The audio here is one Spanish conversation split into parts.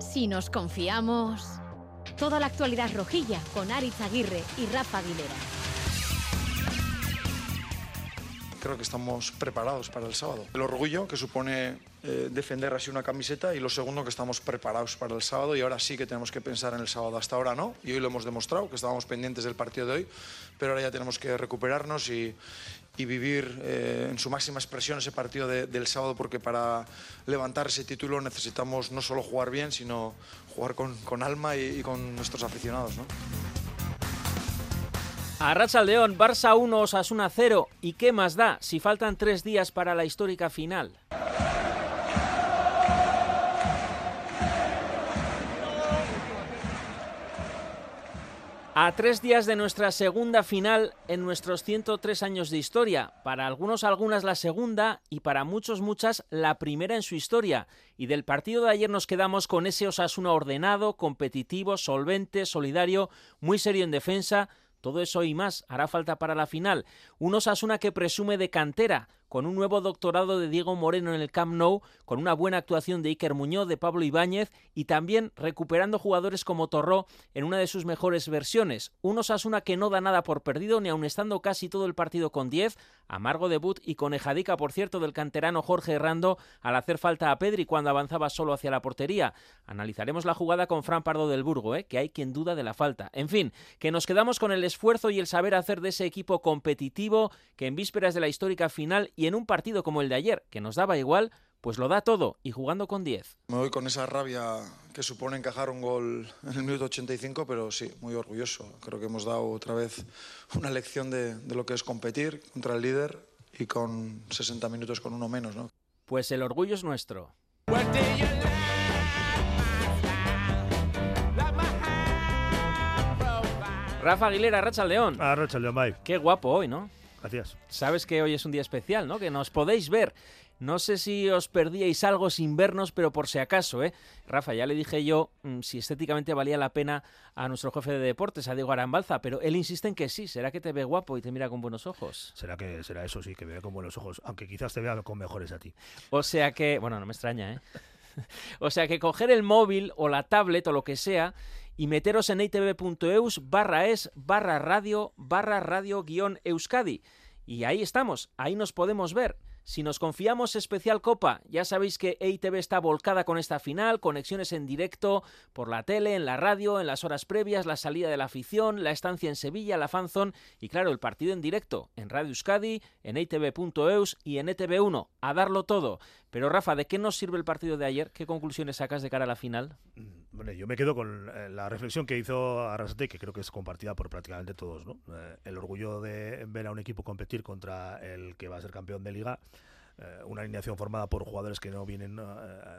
Si nos confiamos. Toda la actualidad rojilla con Aritz Aguirre y Rafa Aguilera. Creo que estamos preparados para el sábado. El orgullo que supone eh, defender así una camiseta y lo segundo que estamos preparados para el sábado y ahora sí que tenemos que pensar en el sábado. Hasta ahora no y hoy lo hemos demostrado que estábamos pendientes del partido de hoy, pero ahora ya tenemos que recuperarnos y, y vivir eh, en su máxima expresión ese partido de, del sábado porque para levantar ese título necesitamos no solo jugar bien, sino jugar con, con alma y, con nuestros aficionados. ¿no? A Racha León, Barça 1, Osasuna 0. ¿Y qué más da si faltan tres días para la histórica final? A tres días de nuestra segunda final en nuestros 103 años de historia, para algunos algunas la segunda y para muchos muchas la primera en su historia. Y del partido de ayer nos quedamos con ese Osasuna ordenado, competitivo, solvente, solidario, muy serio en defensa. Todo eso y más hará falta para la final. Un Osasuna que presume de cantera, con un nuevo doctorado de Diego Moreno en el Camp Nou, con una buena actuación de Iker Muñoz, de Pablo Ibáñez y también recuperando jugadores como Torró en una de sus mejores versiones. Un Osasuna que no da nada por perdido, ni aun estando casi todo el partido con 10, amargo debut y con ejadica, por cierto, del canterano Jorge Herrando al hacer falta a Pedri cuando avanzaba solo hacia la portería. Analizaremos la jugada con Fran Pardo del Burgo, ¿eh? que hay quien duda de la falta. En fin, que nos quedamos con el esfuerzo y el saber hacer de ese equipo competitivo que en vísperas de la histórica final y en un partido como el de ayer, que nos daba igual, pues lo da todo y jugando con 10. Me voy con esa rabia que supone encajar un gol en el minuto 85, pero sí, muy orgulloso. Creo que hemos dado otra vez una lección de, de lo que es competir contra el líder y con 60 minutos con uno menos. ¿no? Pues el orgullo es nuestro. Rafa Aguilera, Racha León. Ah, Racha León, bye. Qué guapo hoy, ¿no? Gracias. Sabes que hoy es un día especial, ¿no? Que nos podéis ver. No sé si os perdíais algo sin vernos, pero por si acaso, ¿eh? Rafa, ya le dije yo mmm, si estéticamente valía la pena a nuestro jefe de deportes, a Diego Arambalza, pero él insiste en que sí. ¿Será que te ve guapo y te mira con buenos ojos? Será que será eso, sí, que me ve con buenos ojos, aunque quizás te vea con mejores a ti. O sea que, bueno, no me extraña, ¿eh? o sea que coger el móvil o la tablet o lo que sea y meteros en itv.eus barra es barra radio barra radio guion euskadi. Y ahí estamos, ahí nos podemos ver. Si nos confiamos especial Copa, ya sabéis que EITV está volcada con esta final, conexiones en directo por la tele, en la radio, en las horas previas, la salida de la afición, la estancia en Sevilla, la fanzone y claro, el partido en directo en Radio Euskadi, en eitv.eus y en ETV1. A darlo todo. Pero Rafa, ¿de qué nos sirve el partido de ayer? ¿Qué conclusiones sacas de cara a la final? Bueno, yo me quedo con eh, la reflexión que hizo Arrasate, que creo que es compartida por prácticamente todos. ¿no? Eh, el orgullo de ver a un equipo competir contra el que va a ser campeón de liga eh, una alineación formada por jugadores que no vienen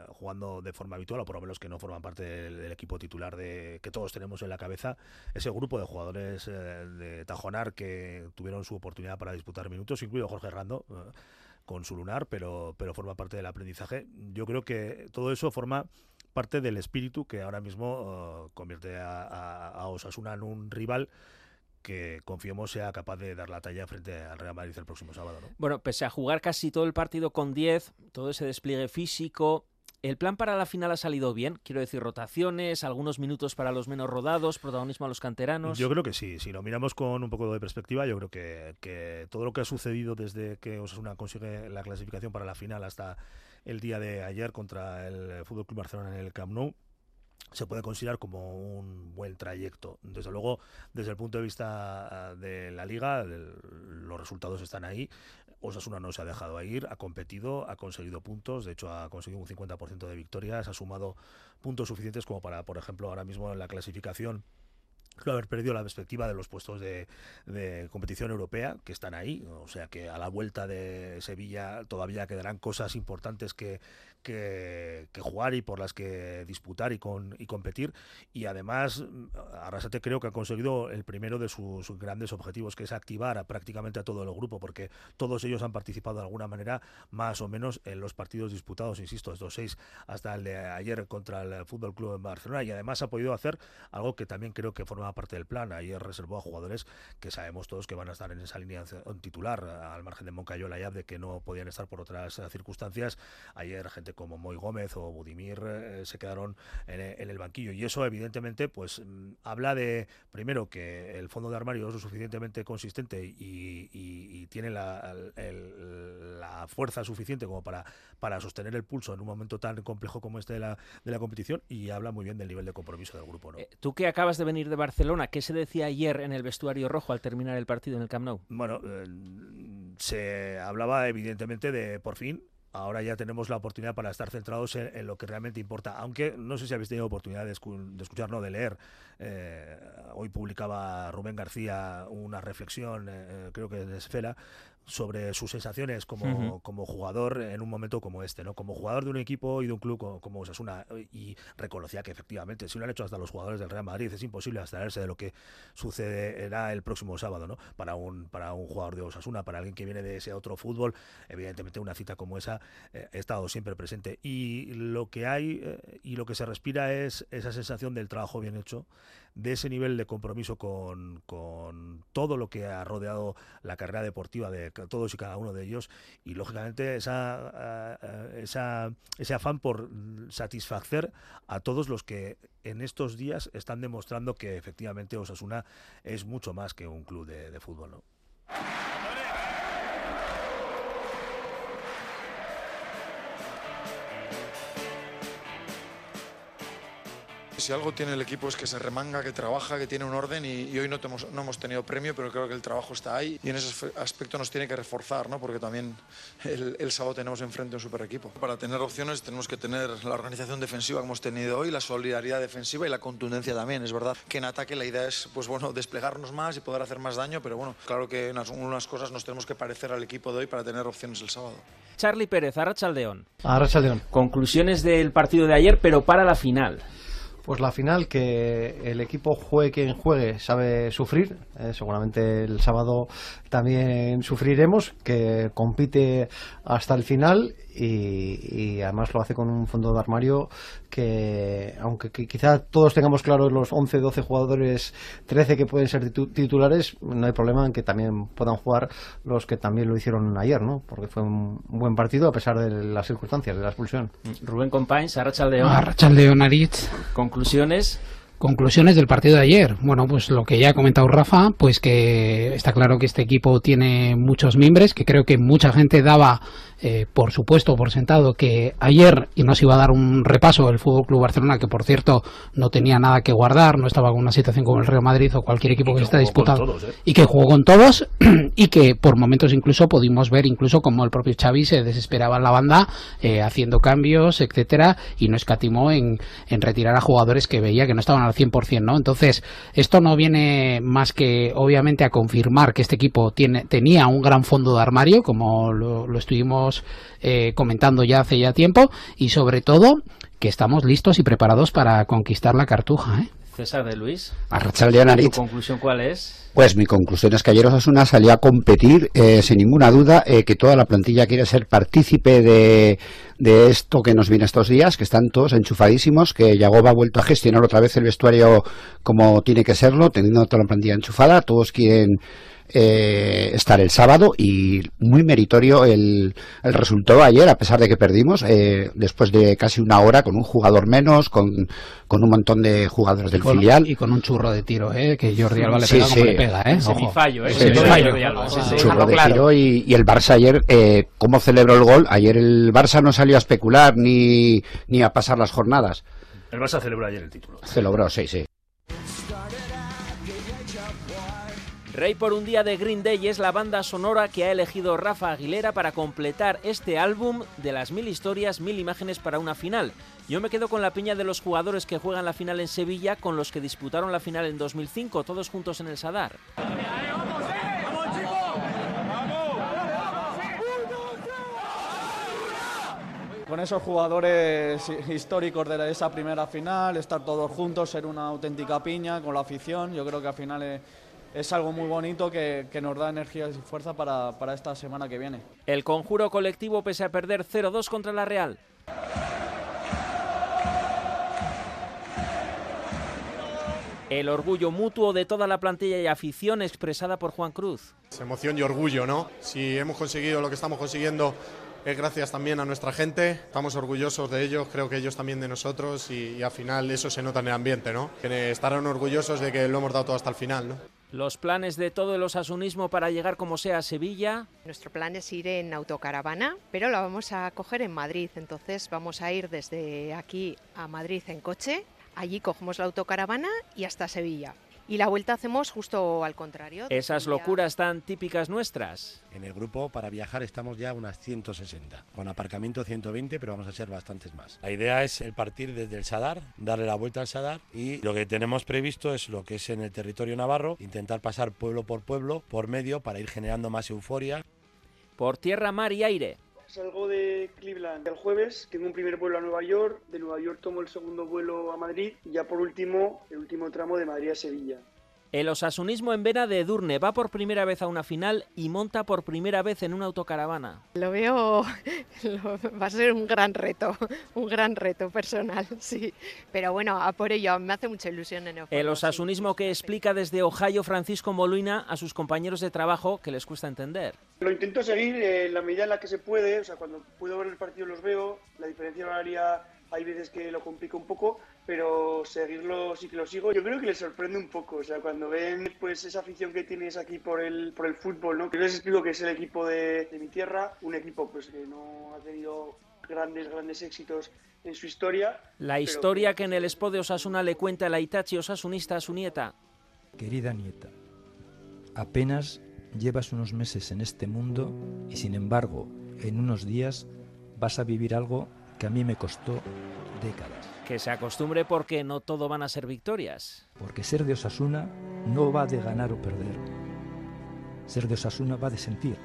jugando de forma habitual o por lo menos que no forman parte del, equipo titular de que todos tenemos en la cabeza ese grupo de jugadores de Tajonar que tuvieron su oportunidad para disputar minutos incluido Jorge Rando con su lunar pero pero forma parte del aprendizaje yo creo que todo eso forma parte del espíritu que ahora mismo convierte a, a, a Osasuna en un rival que confiemos sea capaz de dar la talla frente al Real Madrid el próximo sábado. ¿no? Bueno, pese a jugar casi todo el partido con 10, todo ese despliegue físico, ¿el plan para la final ha salido bien? Quiero decir, rotaciones, algunos minutos para los menos rodados, protagonismo a los canteranos. Yo creo que sí, si lo miramos con un poco de perspectiva, yo creo que, que todo lo que ha sucedido desde que Osasuna consigue la clasificación para la final hasta el día de ayer contra el Fútbol Club Barcelona en el Camp Nou se puede considerar como un buen trayecto. Desde luego, desde el punto de vista de la liga, los resultados están ahí. Osasuna no se ha dejado ir, ha competido, ha conseguido puntos, de hecho ha conseguido un 50% de victorias, ha sumado puntos suficientes como para, por ejemplo, ahora mismo en la clasificación no haber perdido la perspectiva de los puestos de, de, competición europea que están ahí, o sea que a la vuelta de Sevilla todavía quedarán cosas importantes que, que, jugar y por las que disputar y, con, y competir y además Arrasate creo que ha conseguido el primero de sus grandes objetivos que es activar a prácticamente a todo el grupo porque todos ellos han participado de alguna manera más o menos en los partidos disputados, insisto, estos seis hasta el de ayer contra el Fútbol Club en Barcelona y además ha podido hacer algo que también creo que forma parte del plan. Ayer reservó a jugadores que sabemos todos que van a estar en esa línea titular, al margen de Moncayola ya de que no podían estar por otras circunstancias. Ayer gente como Moy Gómez o Budimir se quedaron en, el banquillo y eso evidentemente pues mm, habla de primero que el fondo de armario es lo suficientemente consistente y, tiene la, la, fuerza suficiente como para, para sostener el pulso en un momento tan complejo como este de la, de la competición y habla muy bien del nivel de compromiso del grupo. ¿no? Eh, Tú que acabas de venir de Barcelona, ¿qué se decía ayer en el vestuario rojo al terminar el partido en el Camp Nou? Bueno, eh, se hablaba evidentemente de por fin ahora ya tenemos la oportunidad para estar centrados en, lo que realmente importa. Aunque no sé si habéis tenido oportunidad de, escuchar, no de leer. Eh, hoy publicaba Rubén García una reflexión, eh, creo que de Esfera, sobre sus sensaciones como, como jugador en un momento como este, ¿no? Como jugador de un equipo y de un club como, como Osasuna y reconocía que efectivamente, si lo han hecho hasta los jugadores del Real Madrid, es imposible abstraerse de lo que sucederá el próximo sábado, ¿no? Para un, para un jugador de Osasuna, para alguien que viene de ese otro fútbol, evidentemente una cita como esa eh, ha estado siempre presente. Y lo que hay eh, y lo que se respira es esa sensación del trabajo bien hecho, de ese nivel de compromiso con, con todo lo que ha rodeado la carrera deportiva de todos y cada uno de ellos y lógicamente eh, esa, ese afán por satisfacer a todos los que en estos días están demostrando que efectivamente Osasuna es mucho más que un club de, fútbol. Si algo tiene el equipo es que se remanga, que trabaja, que tiene un orden y, hoy no, no, hemos tenido premio, pero creo que el trabajo está ahí y en ese aspecto nos tiene que reforzar, ¿no? porque también el, sábado tenemos enfrente un super equipo. Para tener opciones tenemos que tener la organización defensiva que hemos tenido hoy, la solidaridad defensiva y la contundencia también. Es verdad que en ataque la idea es pues bueno, desplegarnos más y poder hacer más daño, pero bueno, claro que en unas cosas nos tenemos que parecer al equipo de hoy para tener opciones el sábado. Charlie Pérez, Arrachaldeón. Arrachaldeón. Conclusiones del partido de ayer, pero para la final. Pues la final, que el equipo juegue quien juegue, sabe sufrir. Eh, seguramente el sábado también sufriremos, que compite hasta el final y, además lo hace con un fondo de armario que, aunque quizá todos tengamos claro los 11, 12 jugadores, 13 que pueden ser titulares, no hay problema en que también puedan jugar los que también lo hicieron ayer, ¿no? Porque fue un buen partido a pesar de las circunstancias, de la expulsión. Rubén Compains, Arrachaldeón. Arrachaldeón, Aritz. Conclusiones. Conclusiones del partido de ayer. Bueno, pues lo que ya ha comentado Rafa, pues que está claro que este equipo tiene muchos miembros, que creo que mucha gente daba eh, por supuesto, por sentado que ayer y nos iba a dar un repaso el Fútbol Club Barcelona, que por cierto no tenía nada que guardar, no estaba con una situación como el Real Madrid o cualquier equipo que, está disputando, ¿eh? y que jugó con todos, y que por momentos incluso pudimos ver incluso como el propio Xavi se desesperaba en la banda, eh, haciendo cambios, etcétera, y no escatimó en, en retirar a jugadores que veía que no estaban al 100%, ¿no? Entonces, esto no viene más que obviamente a confirmar que este equipo tiene, tenía un gran fondo de armario, como lo, lo estuvimos eh, comentando ya hace ya tiempo y sobre todo que estamos listos y preparados para conquistar la cartuja. ¿eh? César de Luis. ¿Tu conclusión cuál es? Pues mi conclusión es que ayer Osasuna salió a competir eh, sin ninguna duda que toda la plantilla quiere ser partícipe de, de, esto que nos viene estos días, que están todos enchufadísimos, que Yagoba ha vuelto a gestionar otra vez el vestuario como tiene que serlo, teniendo toda la plantilla enchufada, todos quieren eh, estar el sábado y muy meritorio el, el resultado ayer, a pesar de que perdimos, eh, después de casi una hora con un jugador menos, con, con un montón de jugadores del filial. Y con un churro de tiro, eh, que Jordi Alba le pega como le pega. ¿Eh? Semifallo, ¿eh? Un churro de tiro y, y, el Barça ayer, eh, ¿cómo celebró el gol? Ayer el Barça no salió a especular ni, ni a pasar las jornadas. El Barça celebró ayer el título. Celebró, sí, sí. Rey por un día de Green Day es la banda sonora que ha elegido Rafa Aguilera para completar este álbum de las mil historias, mil imágenes para una final. Yo me quedo con la piña de los jugadores que juegan la final en Sevilla con los que disputaron la final en 2005, todos juntos en el Sadar. con esos jugadores históricos de esa primera final, estar todos juntos, ser una auténtica piña con la afición, yo creo que al final es algo muy bonito que, nos da energía y fuerza para, para esta semana que viene. El conjuro colectivo pese a perder 0-2 contra la Real. El orgullo mutuo de toda la plantilla y afición expresada por Juan Cruz. Es emoción y orgullo, ¿no? Si hemos conseguido lo que estamos consiguiendo es gracias también a nuestra gente, estamos orgullosos de ellos, creo que ellos también de nosotros y, y al final eso se nota en el ambiente, ¿no? Que estarán orgullosos de que lo hemos dado todo hasta el final, ¿no? Los planes de todo el osasunismo para llegar como sea a Sevilla. Nuestro plan es ir en autocaravana, pero la vamos a coger en Madrid. Entonces vamos a ir desde aquí a Madrid en coche. Allí cogemos la autocaravana y hasta Sevilla. Y la vuelta hacemos justo al contrario. Esas locuras tan típicas nuestras. En el grupo para viajar estamos ya unas 160, con aparcamiento 120, pero vamos a ser bastantes más. La idea es el partir desde el Sadar, darle la vuelta al Sadar y lo que tenemos previsto es lo que es en el territorio navarro, intentar pasar pueblo por pueblo, por medio, para ir generando más euforia. Por tierra, mar y aire. Salgo de Cleveland el jueves, tengo un primer vuelo a Nueva York, de Nueva York tomo el segundo vuelo a Madrid y ya por último el último tramo de Madrid a Sevilla. El osasunismo en vena de Edurne va por primera vez a una final y monta por primera vez en una autocaravana. Lo veo, lo, va a ser un gran reto, un gran reto personal, sí. Pero bueno, a por ello, me hace mucha ilusión en el El osasunismo que explica desde Ohio Francisco Molina a sus compañeros de trabajo que les cuesta entender. Lo intento seguir en la medida en la que se puede, o sea, cuando puedo ver el partido los veo, la diferencia horaria hay veces que lo complica un poco, pero seguirlo sí que lo sigo. Yo creo que les sorprende un poco, o sea, cuando ven pues esa afición que tienes aquí por el, por el fútbol, ¿no? Yo les explico que es el equipo de, de mi tierra, un equipo pues que no ha tenido grandes, grandes éxitos en su historia. La historia que en el Expo de Osasuna le cuenta la Itachi Osasunista a su nieta. Querida nieta, apenas llevas unos meses en este mundo y sin embargo, en unos días vas a vivir algo que a mí me costó décadas. Que se acostumbre porque no todo van a ser victorias. Porque ser de Osasuna no va de ganar o perder. Ser de Osasuna va de sentir,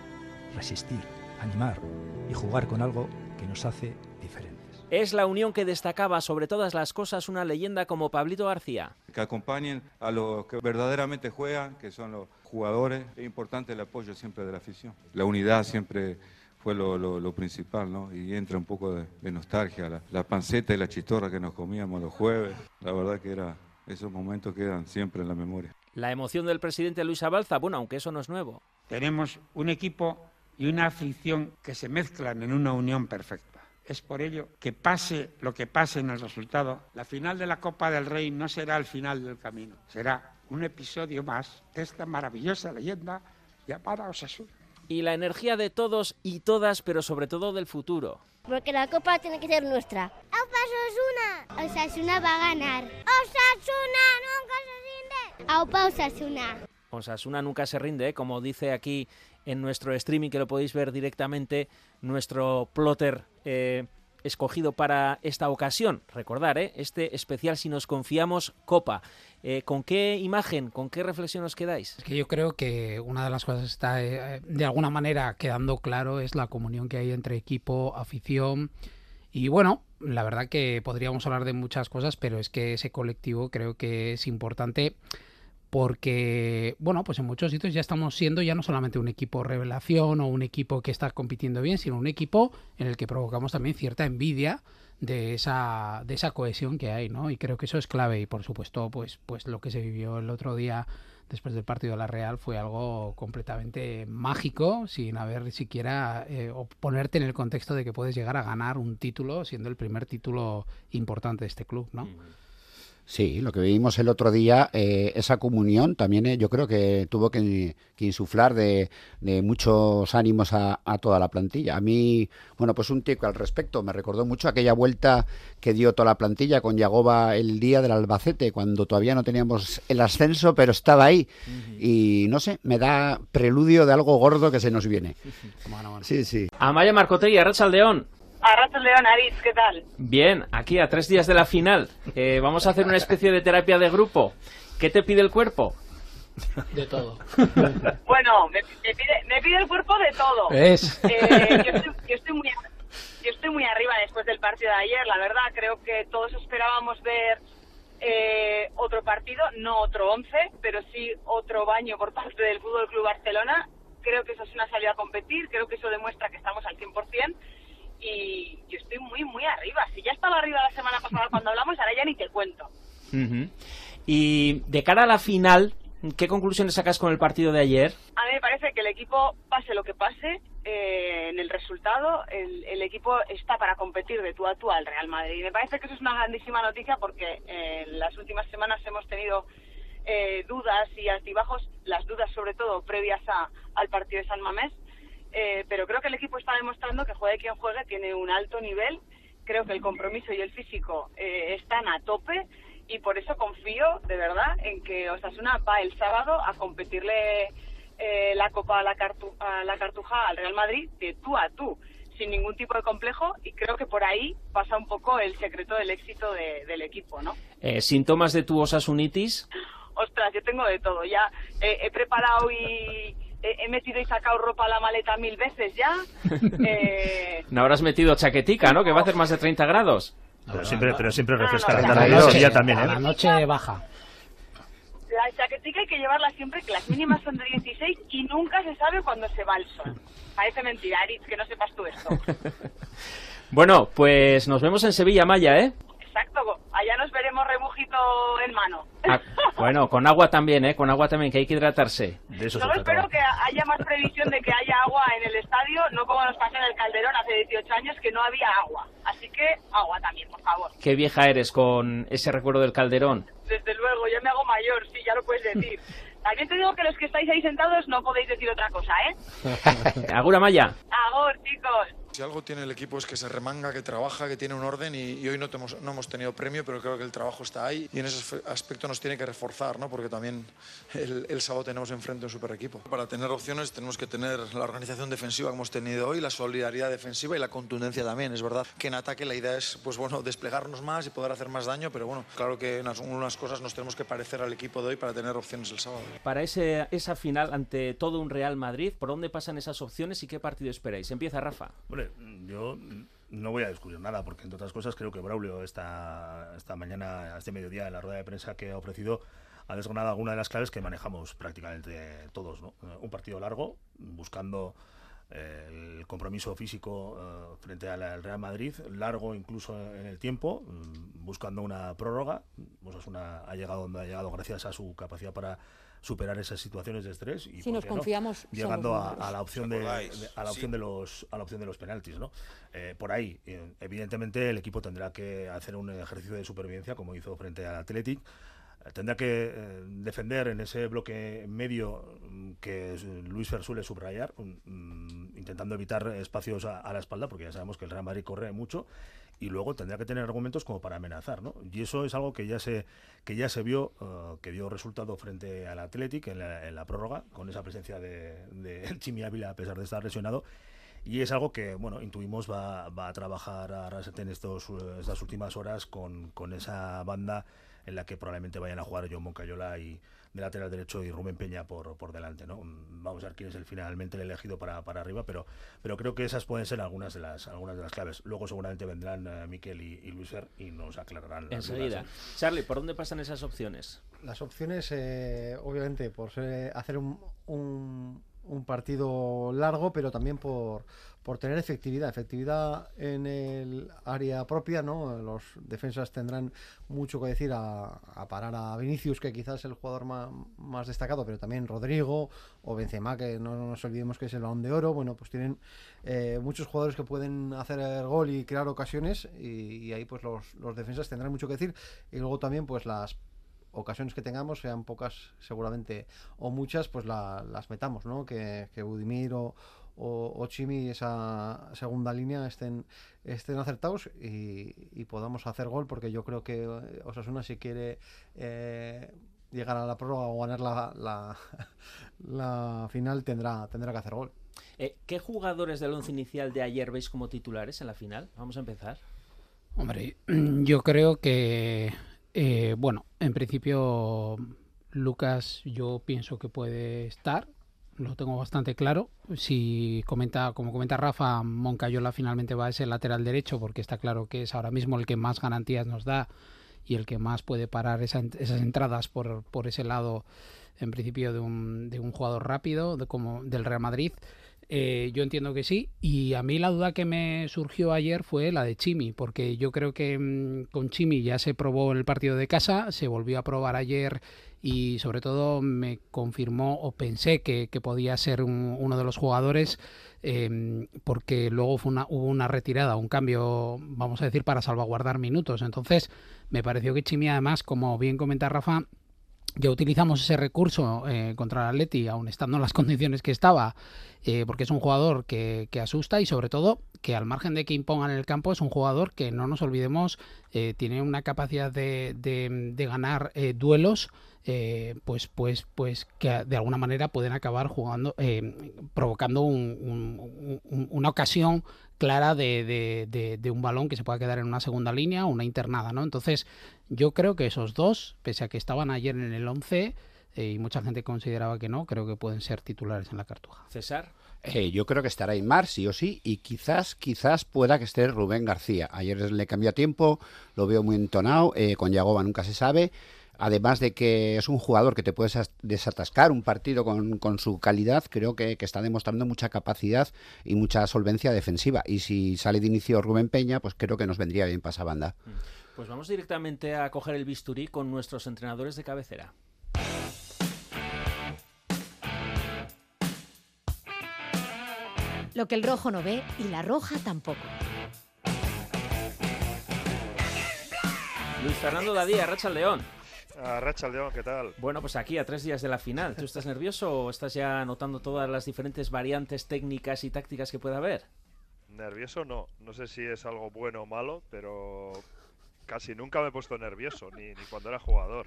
resistir, animar y jugar con algo que nos hace diferentes. Es la unión que destacaba sobre todas las cosas una leyenda como Pablito García. Que acompañen a los que verdaderamente juegan, que son los jugadores. Es importante el apoyo siempre de la afición. La unidad siempre fue lo, lo, lo, principal, ¿no? Y entra un poco de, de nostalgia, la, la, panceta y la chistorra que nos comíamos los jueves. La verdad que era, esos momentos quedan siempre en la memoria. La emoción del presidente Luis Abalza, bueno, aunque eso no es nuevo. Tenemos un equipo y una afición que se mezclan en una unión perfecta. Es por ello que pase lo que pase en el resultado, la final de la Copa del Rey no será el final del camino, será un episodio más de esta maravillosa leyenda llamada Osasuna y la energía de todos y todas, pero sobre todo del futuro. Porque la copa tiene que ser nuestra. ¡Aupa Osasuna! Osasuna va a ganar. ¡Osasuna nunca se rinde! ¡Aupa Osasuna! Osasuna nunca se rinde, ¿eh? como dice aquí en nuestro streaming, que lo podéis ver directamente, nuestro plotter eh, escogido para esta ocasión. Recordar, ¿eh? este especial Si nos confiamos, Copa. Eh, ¿Con qué imagen, con qué reflexión os quedáis? Es que yo creo que una de las cosas que está eh, de alguna manera quedando claro es la comunión que hay entre equipo, afición y bueno, la verdad que podríamos hablar de muchas cosas, pero es que ese colectivo creo que es importante porque, bueno, pues en muchos sitios ya estamos siendo ya no solamente un equipo revelación o un equipo que está compitiendo bien, sino un equipo en el que provocamos también cierta envidia de esa, de esa cohesión que hay, ¿no? Y creo que eso es clave y por supuesto, pues, pues lo que se vivió el otro día después del partido de la Real fue algo completamente mágico, sin haber siquiera eh, ponerte en el contexto de que puedes llegar a ganar un título siendo el primer título importante de este club, ¿no? Sí, lo que vimos el otro día, eh, esa comunión también eh, yo creo que tuvo que, que insuflar de, de, muchos ánimos a, a, toda la plantilla. A mí, bueno, pues un tico al respecto, me recordó mucho aquella vuelta que dio toda la plantilla con Yagoba el día del Albacete, cuando todavía no teníamos el ascenso, pero estaba ahí. Uh -huh. Y no sé, me da preludio de algo gordo que se nos viene. Bueno, bueno. Sí, sí. Amaya Marcotegui, Arracha León. Aris, ¿qué tal? Bien, aquí a tres días de la final. Eh, vamos a hacer una especie de terapia de grupo. ¿Qué te pide el cuerpo? De todo. bueno, me, me, pide, me pide el cuerpo de todo. ¿Es? Eh, yo, estoy, yo, estoy muy, yo estoy muy arriba después del partido de ayer, la verdad. Creo que todos esperábamos ver eh, otro partido, no otro 11, pero sí otro baño por parte del Fútbol Club Barcelona. Creo que eso es una salida a competir, creo que eso demuestra que estamos al 100% y yo estoy muy, muy arriba. Si ya estaba arriba la semana pasada cuando hablamos, ahora ya ni te cuento. Uh -huh. Y de cara a la final, ¿qué conclusiones sacas con el partido de ayer? A mí me parece que el equipo, pase lo que pase, eh, en el resultado, el, el, equipo está para competir de tú a tú al Real Madrid. Y me parece que eso es una grandísima noticia porque eh, en las últimas semanas hemos tenido eh, dudas y altibajos, las dudas sobre todo previas a, al partido de San Mamés, eh, pero creo que el equipo está demostrando que juegue quien juegue, tiene un alto nivel, creo que el compromiso y el físico eh, están a tope y por eso confío de verdad en que Osasuna va el sábado a competirle eh, la Copa a la, Cartu a la Cartuja al Real Madrid de tú a tú sin ningún tipo de complejo y creo que por ahí pasa un poco el secreto del éxito de, del equipo, ¿no? Eh, ¿Síntomas de tu osasunitis? Ostras, yo tengo de todo. Ya he preparado y he, metido y sacado ropa a la maleta mil veces ya. eh... No habrás metido chaquetica, ¿no? Que va a hacer más de 30 grados. Pero siempre, pero siempre refresca no, la no, tarde. no, también, ¿eh? La noche baja. La chaquetica hay que llevarla siempre, que las mínimas son de 16 y nunca se sabe cuándo se va el sol. Parece mentira, Aritz, que no sepas tú esto. bueno, pues nos vemos en Sevilla, Maya, ¿eh? Exacto, allá nos veremos rebujito en mano. Ah, bueno, con agua también, ¿eh? Con agua también, que hay que hidratarse. De eso Solo espero que haya más previsión de que haya agua en el estadio, no como nos pasó en el Calderón hace 18 años, que no había agua. Así que agua también, por favor. Qué vieja eres con ese recuerdo del Calderón. Desde luego, yo me hago mayor, sí, ya lo puedes decir. También te digo que los que estáis ahí sentados no podéis decir otra cosa, ¿eh? Agura Maya. Agor, chicos. Si algo tiene el equipo es que se remanga, que trabaja, que tiene un orden y, y hoy no, tenemos, no hemos tenido premio, pero creo que el trabajo está ahí y en ese aspecto nos tiene que reforzar, ¿no? porque también el, el sábado tenemos enfrente un super equipo. Para tener opciones tenemos que tener la organización defensiva que hemos tenido hoy, la solidaridad defensiva y la contundencia también. Es verdad que en ataque la idea es pues bueno, desplegarnos más y poder hacer más daño, pero bueno, claro que en unas cosas nos tenemos que parecer al equipo de hoy para tener opciones el sábado. Para ese, esa final ante todo un Real Madrid, ¿por dónde pasan esas opciones y qué partido esperáis? Empieza Rafa. Yo no voy a descubrir nada, porque entre otras cosas creo que Braulio esta, esta mañana, este mediodía, en la rueda de prensa que ha ofrecido, ha desgranado alguna de las claves que manejamos prácticamente todos. ¿no? Un partido largo, buscando eh, el compromiso físico uh, frente al Real Madrid, largo incluso en el tiempo, um, buscando una prórroga. Osasuna ha llegado donde ha llegado gracias a su capacidad para superar esas situaciones de estrés y si nos confiamos no? llegando a, a, la opción de, de, a la opción sí. de los a la opción de los penaltis no eh, por ahí eh, evidentemente el equipo tendrá que hacer un ejercicio de supervivencia como hizo frente al Athletic tendrá que eh, defender en ese bloque medio mm, que Luis Fer suele subrayar, um, intentando evitar espacios a, la espalda, porque ya sabemos que el Real Madrid corre mucho, y luego tendrá que tener argumentos como para amenazar, ¿no? Y eso es algo que ya se que ya se vio, uh, que dio resultado frente al Athletic en la, prórroga, con esa presencia de, de Chimi Ávila a pesar de estar lesionado, y es algo que bueno intuimos va, va a trabajar a Rasete en estos, estas últimas horas con, con esa banda en la que probablemente vayan a jugar John Moncayola y de lateral derecho y Rubén Peña por, por delante, ¿no? Vamos a ver quién es el finalmente el elegido para, para arriba, pero, pero creo que esas pueden ser algunas de las algunas de las claves. Luego seguramente vendrán uh, Miquel y, y Luis Fer y nos aclararán. Enseguida. ¿eh? Charlie, ¿por dónde pasan esas opciones? Las opciones, eh, obviamente, por ser, hacer un, un, un partido largo, pero también por, por tener efectividad, efectividad en el área propia, ¿no? Los defensas tendrán mucho que decir a, a parar a Vinicius, que quizás es el jugador más, destacado, pero también Rodrigo o Benzema, que no, no, nos olvidemos que es el balón de oro. Bueno, pues tienen eh, muchos jugadores que pueden hacer el gol y crear ocasiones y, y ahí pues los, los defensas tendrán mucho que decir y luego también pues las ocasiones que tengamos, sean pocas seguramente o muchas, pues la, las metamos, ¿no? Que, que Budimir o, o, o, Chimi, esa segunda línea, estén, estén acertados y, y, podamos hacer gol, porque yo creo que Osasuna si quiere eh, llegar a la prórroga o ganar la, la, la final tendrá, tendrá que hacer gol. Eh, ¿Qué jugadores del once inicial de ayer veis como titulares en la final? Vamos a empezar. Hombre, yo creo que eh, bueno, en principio Lucas yo pienso que puede estar, lo tengo bastante claro. Si comenta, como comenta Rafa, Moncayola finalmente va a ser lateral derecho porque está claro que es ahora mismo el que más garantías nos da y el que más puede parar esa, esas entradas por, por ese lado en principio de un, de un jugador rápido de como del Real Madrid Eh, yo entiendo que sí. Y a mí la duda que me surgió ayer fue la de Chimi, porque yo creo que mm, con Chimi ya se probó en el partido de casa, se volvió a probar ayer y sobre todo me confirmó o pensé que, podía ser uno de los jugadores em, porque luego fue una, hubo una retirada, un cambio, vamos a decir, para salvaguardar minutos. Entonces me pareció que Chimi además, como bien comenta Rafa, ya utilizamos ese recurso eh, contra el Atleti, aun estando en las condiciones que estaba, eh, porque es un jugador que, asusta y sobre todo que al margen de que impongan en el campo es un jugador que no nos olvidemos eh, tiene una capacidad de, ganar duelos pues pues pues que de alguna manera pueden acabar jugando provocando una ocasión clara de, de, un balón que se pueda quedar en una segunda línea o una internada, ¿no? Entonces, yo creo que esos dos, pese a que estaban ayer en el 11 eh, y mucha gente consideraba que no, creo que pueden ser titulares en la Cartuja. César. Eh, yo creo que estará Aymar, sí o sí, y quizás, quizás pueda que esté Rubén García. Ayer le cambió a tiempo, lo veo muy entonado, eh, con Yagoba nunca se sabe. Además de que es un jugador que te puedes desatascar un partido con, su calidad, creo que, que, está demostrando mucha capacidad y mucha solvencia defensiva. Y si sale de inicio Rubén Peña, pues creo que nos vendría bien para esa banda. Mm. Pues vamos directamente a coger el bisturí con nuestros entrenadores de cabecera. Lo que el rojo no ve y la roja tampoco. Luis Fernando Dadía, Racha León. Racha León, ¿qué tal? Bueno, pues aquí a tres días de la final. ¿Tú estás nervioso o estás ya anotando todas las diferentes variantes técnicas y tácticas que pueda haber? Nervioso no. No sé si es algo bueno o malo, pero casi nunca me he puesto nervioso, ni, cuando era jugador.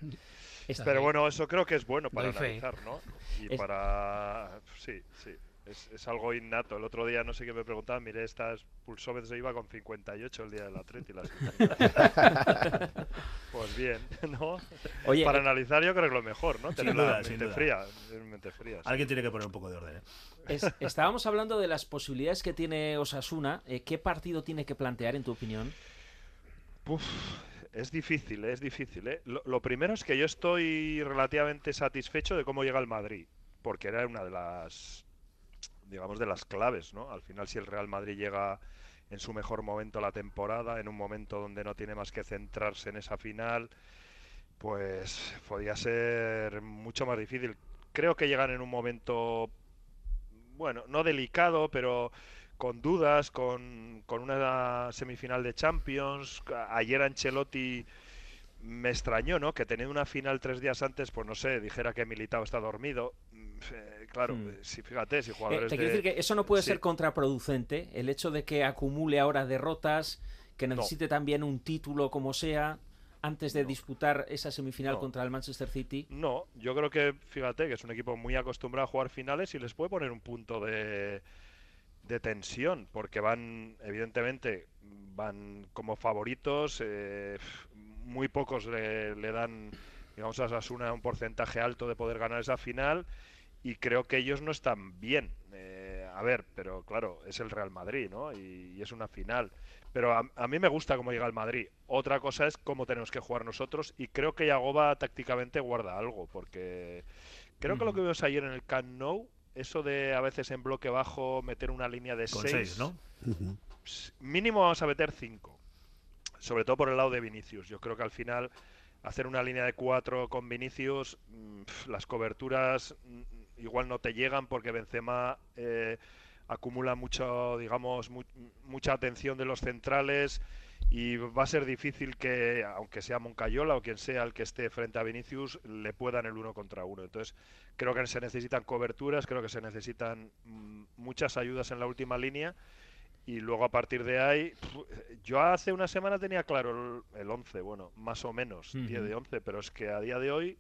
Pero bueno, eso creo que es bueno para analizar, ¿no? Y para... Sí, sí. Es, algo innato. El otro día no sé qué me preguntaba, miré estas pulsómetros iba con 58 el día del Atleti. Las pues bien, ¿no? Oye, Para eh, analizar yo creo que lo mejor, ¿no? Tener la mente fría, mente fría. Alguien tiene que poner un poco de orden. ¿eh? estábamos hablando de las posibilidades que tiene Osasuna. Eh, ¿Qué partido tiene que plantear, en tu opinión? es difícil, es difícil. ¿eh? Lo, primero es que yo estoy relativamente satisfecho de cómo llega el Madrid, porque era una de las, digamos, de las claves, ¿no? Al final, si el Real Madrid llega en su mejor momento la temporada, en un momento donde no tiene más que centrarse en esa final, pues podía ser mucho más difícil. Creo que llegan en un momento, bueno, no delicado, pero con dudas, con, con, una semifinal de Champions. Ayer Ancelotti me extrañó, ¿no? Que teniendo una final tres días antes, pues no sé, dijera que Militao está dormido. Eh, claro, hmm. si fíjate, si jugadores. Eh, te quiero decir que eso no puede ser contraproducente. El hecho de que acumule ahora derrotas, que necesite también un título como sea antes de disputar esa semifinal contra el Manchester City? No, yo creo que, fíjate, que es un equipo muy acostumbrado a jugar finales y les puede poner un punto de, de tensión, porque van, evidentemente, van como favoritos, eh, muy pocos le, dan, digamos, a Sasuna un porcentaje alto de poder ganar esa final, y creo que ellos no están bien. Eh, a ver, pero claro, es el Real Madrid, ¿no? Y, es una final. Pero a, mí me gusta cómo llega el Madrid. Otra cosa es cómo tenemos que jugar nosotros, y creo que Yagoba tácticamente guarda algo, porque creo que lo que vimos ayer en el Camp Nou eso de a veces en bloque bajo meter una línea de 6, ¿no? Mínimo vamos a meter 5. Sobre todo por el lado de Vinicius. Yo creo que al final hacer una línea de 4 con Vinicius, mm, las coberturas mm, igual no te llegan porque Benzema eh, acumula mucho, digamos, mucha atención de los centrales y va a ser difícil que, aunque sea Moncayola o quien sea el que esté frente a Vinicius, le puedan el uno contra uno. Entonces, creo que se necesitan coberturas, creo que se necesitan mm, muchas ayudas en la última línea. Y luego a partir de ahí, yo hace una semana tenía claro el, 11, bueno, más o menos, 10 de 11, pero es que a día de hoy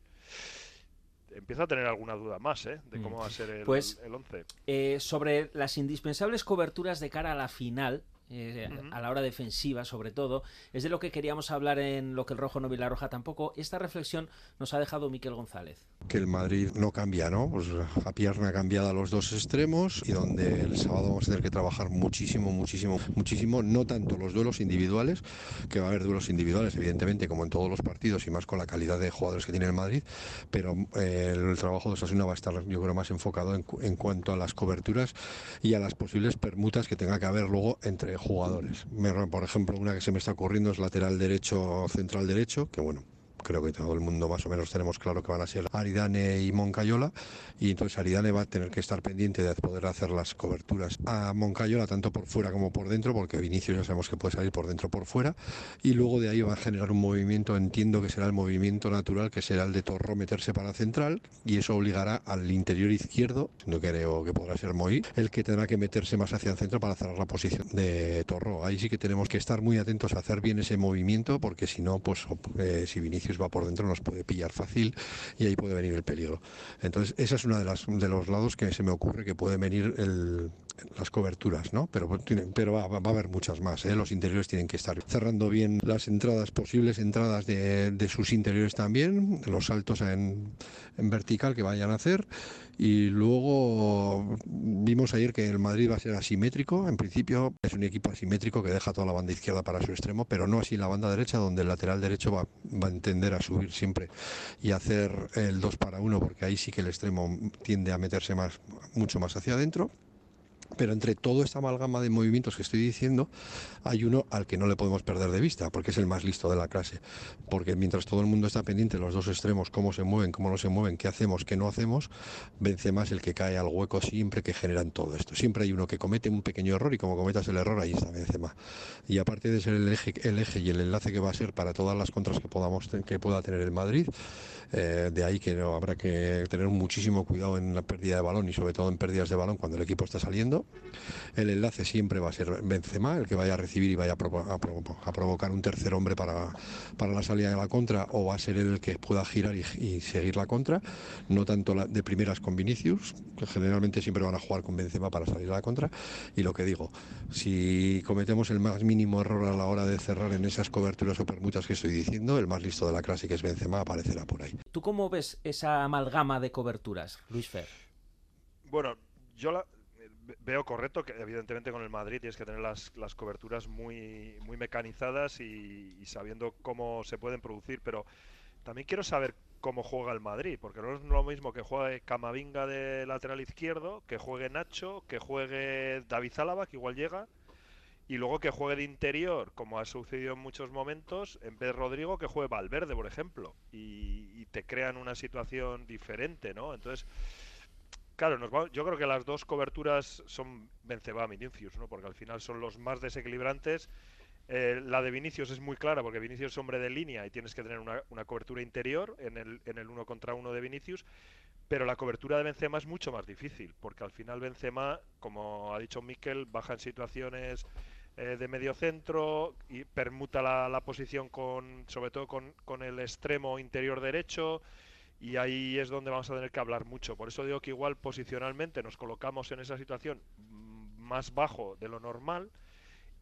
empiezo a tener alguna duda más ¿eh? de cómo mm. va a ser el, pues, el 11. Eh, sobre las indispensables coberturas de cara a la final, eh, a la hora defensiva sobre todo. Es de lo que queríamos hablar en lo que el rojo no vi la roja tampoco. Esta reflexión nos ha dejado Miquel González. Que el Madrid no cambia, ¿no? Pues la pierna cambiada a los dos extremos y donde el sábado vamos a tener que trabajar muchísimo, muchísimo, muchísimo, no tanto los duelos individuales, que va a haber duelos individuales, evidentemente, como en todos los partidos y más con la calidad de jugadores que tiene el Madrid, pero eh, el trabajo de Osasuna va a estar, yo creo, más enfocado en, en cuanto a las coberturas y a las posibles permutas que tenga que haber luego entre jugadores. Por ejemplo, una que se me está ocurriendo es lateral derecho, central derecho, que bueno, creo que todo el mundo más o menos tenemos claro que van a ser Aridane y Moncayola y entonces Aridane va a tener que estar pendiente de poder hacer las coberturas a Moncayola tanto por fuera como por dentro porque Vinicius ya sabemos que puede salir por dentro o por fuera y luego de ahí va a generar un movimiento entiendo que será el movimiento natural que será el de Torro meterse para central y eso obligará al interior izquierdo no creo que podrá ser Moí el que tendrá que meterse más hacia el centro para cerrar la posición de Torro ahí sí que tenemos que estar muy atentos a hacer bien ese movimiento porque si no pues eh, si Vinicius va por dentro nos puede pillar fácil y ahí puede venir el peligro. Entonces, esa es una de las de los lados que se me ocurre que puede venir las coberturas, ¿no? Pero, pero va, va, a haber muchas más. ¿eh? Los interiores tienen que estar cerrando bien las entradas, posibles entradas de, de sus interiores también, los saltos en, en vertical que vayan a hacer y luego vimos ayer que el Madrid va a ser asimétrico. En principio es un equipo asimétrico que deja toda la banda izquierda para su extremo, pero no así la banda derecha, donde el lateral derecho va, va a entender a subir siempre y hacer el 2 para 1, porque ahí sí que el extremo tiende a meterse más, mucho más hacia adentro. Pero entre toda esta amalgama de movimientos que estoy diciendo, hay uno al que no le podemos perder de vista, porque es el más listo de la clase. Porque mientras todo el mundo está pendiente de los dos extremos, cómo se mueven, cómo no se mueven, qué hacemos, qué no hacemos, vence más el que cae al hueco siempre que generan todo esto. Siempre hay uno que comete un pequeño error y como cometas el error, ahí está Benzema. Y aparte de ser el eje, el eje y el enlace que va a ser para todas las contras que, podamos, que pueda tener el Madrid, eh, de ahí que no, habrá que tener muchísimo cuidado en la pérdida de balón y sobre todo en pérdidas de balón cuando el equipo está saliendo. El enlace siempre va a ser Benzema, el que vaya a recibir y vaya a, provo a, provo a provocar un tercer hombre para, para, la salida de la contra, o va a ser el que pueda girar y, y seguir la contra, no tanto la, de primeras con Vinicius, que generalmente siempre van a jugar con Benzema para salir a la contra. Y lo que digo, si cometemos el más mínimo error a la hora de cerrar en esas coberturas o permutas que estoy diciendo, el más listo de la clase, que es Benzema, aparecerá por ahí. ¿Tú cómo ves esa amalgama de coberturas, Luis Fer? Bueno, yo la, veo correcto que evidentemente con el Madrid tienes que tener las, las coberturas muy, muy mecanizadas y, sabiendo cómo se pueden producir, pero también quiero saber cómo juega el Madrid, porque no es lo mismo que juegue Camavinga de lateral izquierdo, que juegue Nacho, que juegue David Zálava, que igual llega, y luego que juegue de interior, como ha sucedido en muchos momentos, en vez de Rodrigo, que juegue Valverde, por ejemplo, y, y te crean una situación diferente, ¿no? Entonces, Claro, nos va, yo creo que las dos coberturas son Benzema Vinicius, ¿no? Porque al final son los más desequilibrantes. Eh, la de Vinicius es muy clara porque Vinicius es hombre de línea y tienes que tener una, cobertura interior en el, en el uno contra uno de Vinicius. Pero la cobertura de Benzema es mucho más difícil porque al final Benzema, como ha dicho Miquel, baja en situaciones eh, de medio centro y permuta la, la posición con, sobre todo con, con el extremo interior derecho y ahí es donde vamos a tener que hablar mucho. Por eso digo que igual posicionalmente nos colocamos en esa situación más bajo de lo normal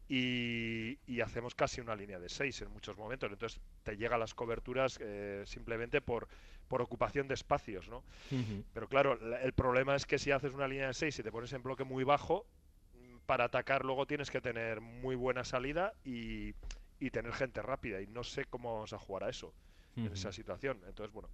y, y hacemos casi una línea de 6 en muchos momentos. Entonces te llegan las coberturas eh, simplemente por, por ocupación de espacios. ¿no? Uh -huh. Pero claro, el problema es que si haces una línea de 6 y te pones en bloque muy bajo, para atacar luego tienes que tener muy buena salida y, y tener gente rápida. Y no sé cómo vamos a jugar a eso en esa situación. Entonces, bueno,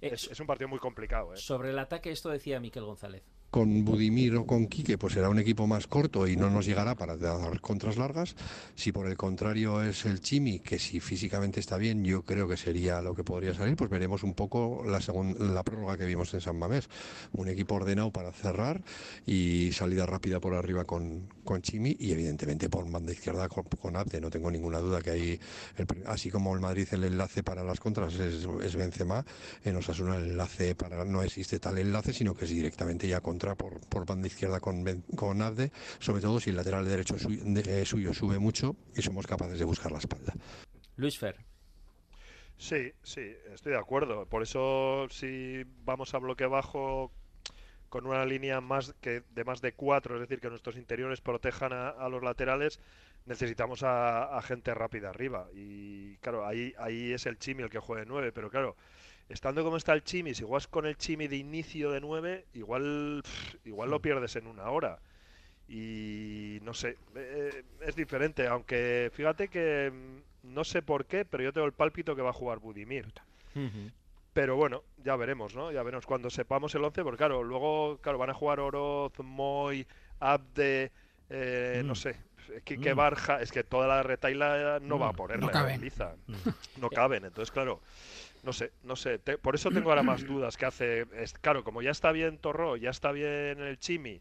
es, es, un partido muy complicado. ¿eh? Sobre el ataque, esto decía Miquel González. Con Budimir o con Quique, pues será un equipo más corto y no nos llegará para dar contras largas. Si por el contrario es el Chimi, que si físicamente está bien, yo creo que sería lo que podría salir, pues veremos un poco la, la prórroga que vimos en San Mamés. Un equipo ordenado para cerrar y salida rápida por arriba con, con Chimi y evidentemente por banda izquierda con, con Abde. No tengo ninguna duda que ahí, el, así como el Madrid el enlace para las contras es, es Benzema, en Osasuna el enlace para no existe tal enlace, sino que es directamente ya contra por, por banda izquierda con, con Abde, sobre todo si el lateral derecho suyo, de, suyo sube mucho y somos capaces de buscar la espalda. Luis Fer. Sí, sí, estoy de acuerdo. Por eso si vamos a bloque bajo con una línea más que de más de cuatro, es decir, que nuestros interiores protejan a, a los laterales, necesitamos a, a, gente rápida arriba. Y claro, ahí, ahí es el Chimi el que juegue nueve, pero claro, estando como está el Chimi, si juegas con el Chimi de inicio de nueve, igual, pff, igual lo pierdes en una hora. Y no sé, eh, es diferente, aunque fíjate que mm, no sé por qué, pero yo tengo el pálpito que va a jugar Budimir. Uh -huh. Pero bueno, ya veremos, ¿no? Ya veremos cuando sepamos el 11, porque claro, luego claro, van a jugar Oroz, Moy, Abde, eh, mm. no sé, que, que, Barja, es que toda la retaila no mm. va a ponerla no caben. No caben, entonces claro, no sé, no sé, te, por eso tengo ahora más dudas que hace, es, claro, como ya está bien Torró, ya está bien el Chimi,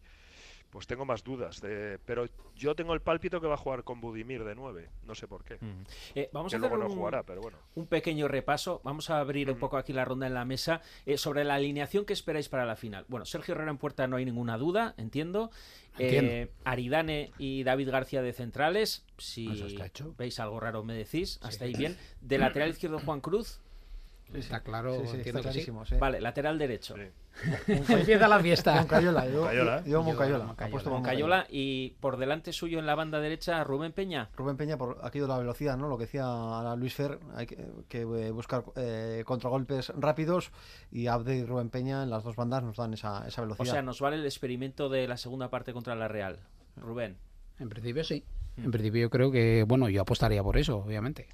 pues tengo más dudas. De, pero yo tengo el pálpito que va a jugar con Budimir de 9. No sé por qué. Mm. Eh, vamos que a hacer luego un, no jugará, pero bueno. un pequeño repaso. Vamos a abrir mm. un poco aquí la ronda en la mesa eh, sobre la alineación que esperáis para la final. Bueno, Sergio Herrera en puerta no hay ninguna duda, entiendo. entiendo. Eh, Aridane y David García de centrales. Si veis algo raro me decís. Hasta ahí bien. De lateral izquierdo Juan Cruz. Sí, está claro, sí, sí, entiendo está que clarísimo, sí. sí. Vale, lateral derecho. Empieza la fiesta. Moncayola, yo, Moncayola. yo Moncayola. Moncayola. y por delante suyo en la banda derecha Rubén Peña. Rubén Peña, por aquí de la velocidad, ¿no? Lo que decía Luis Fer, hay que, que buscar eh, contragolpes rápidos y Abde y Rubén Peña en las dos bandas nos dan esa, esa velocidad. O sea, nos vale el experimento de la segunda parte contra la Real. Rubén. En principio sí. En principio yo creo que, bueno, yo apostaría por eso, obviamente.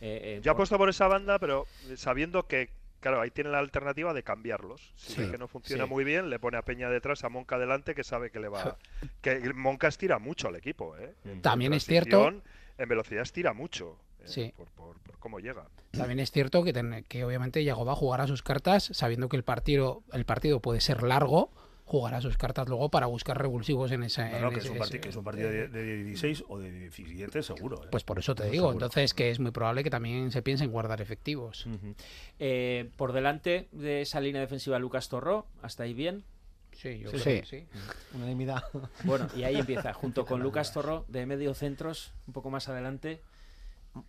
Eh, eh, yo por... apuesto por esa banda, pero sabiendo que claro, ahí tiene la alternativa de cambiarlos. Si sí, ve que no funciona sí. muy bien, le pone a Peña detrás, a Monca delante, que sabe que le va. que Monca estira mucho al equipo, ¿eh? En También es cierto. En velocidad estira mucho. Eh, sí. Por, por, por, cómo llega. También es cierto que, ten, que obviamente Yago va a jugar a sus cartas, sabiendo que el partido, el partido puede ser largo jugará sus cartas luego para buscar revulsivos en esa. No, no, que, es un partido, que, es un partido, de, de 16 o de 17, seguro. ¿eh? Pues por eso te digo. Seguro. Entonces, que es muy probable que también se piense en guardar efectivos. Uh -huh. eh, por delante de esa línea defensiva, Lucas Torró, ¿hasta ahí bien? Sí, yo sí, creo sí. que sí. Unanimidad. Bueno, y ahí empieza, junto con Lucas Torró, de medio centros, un poco más adelante.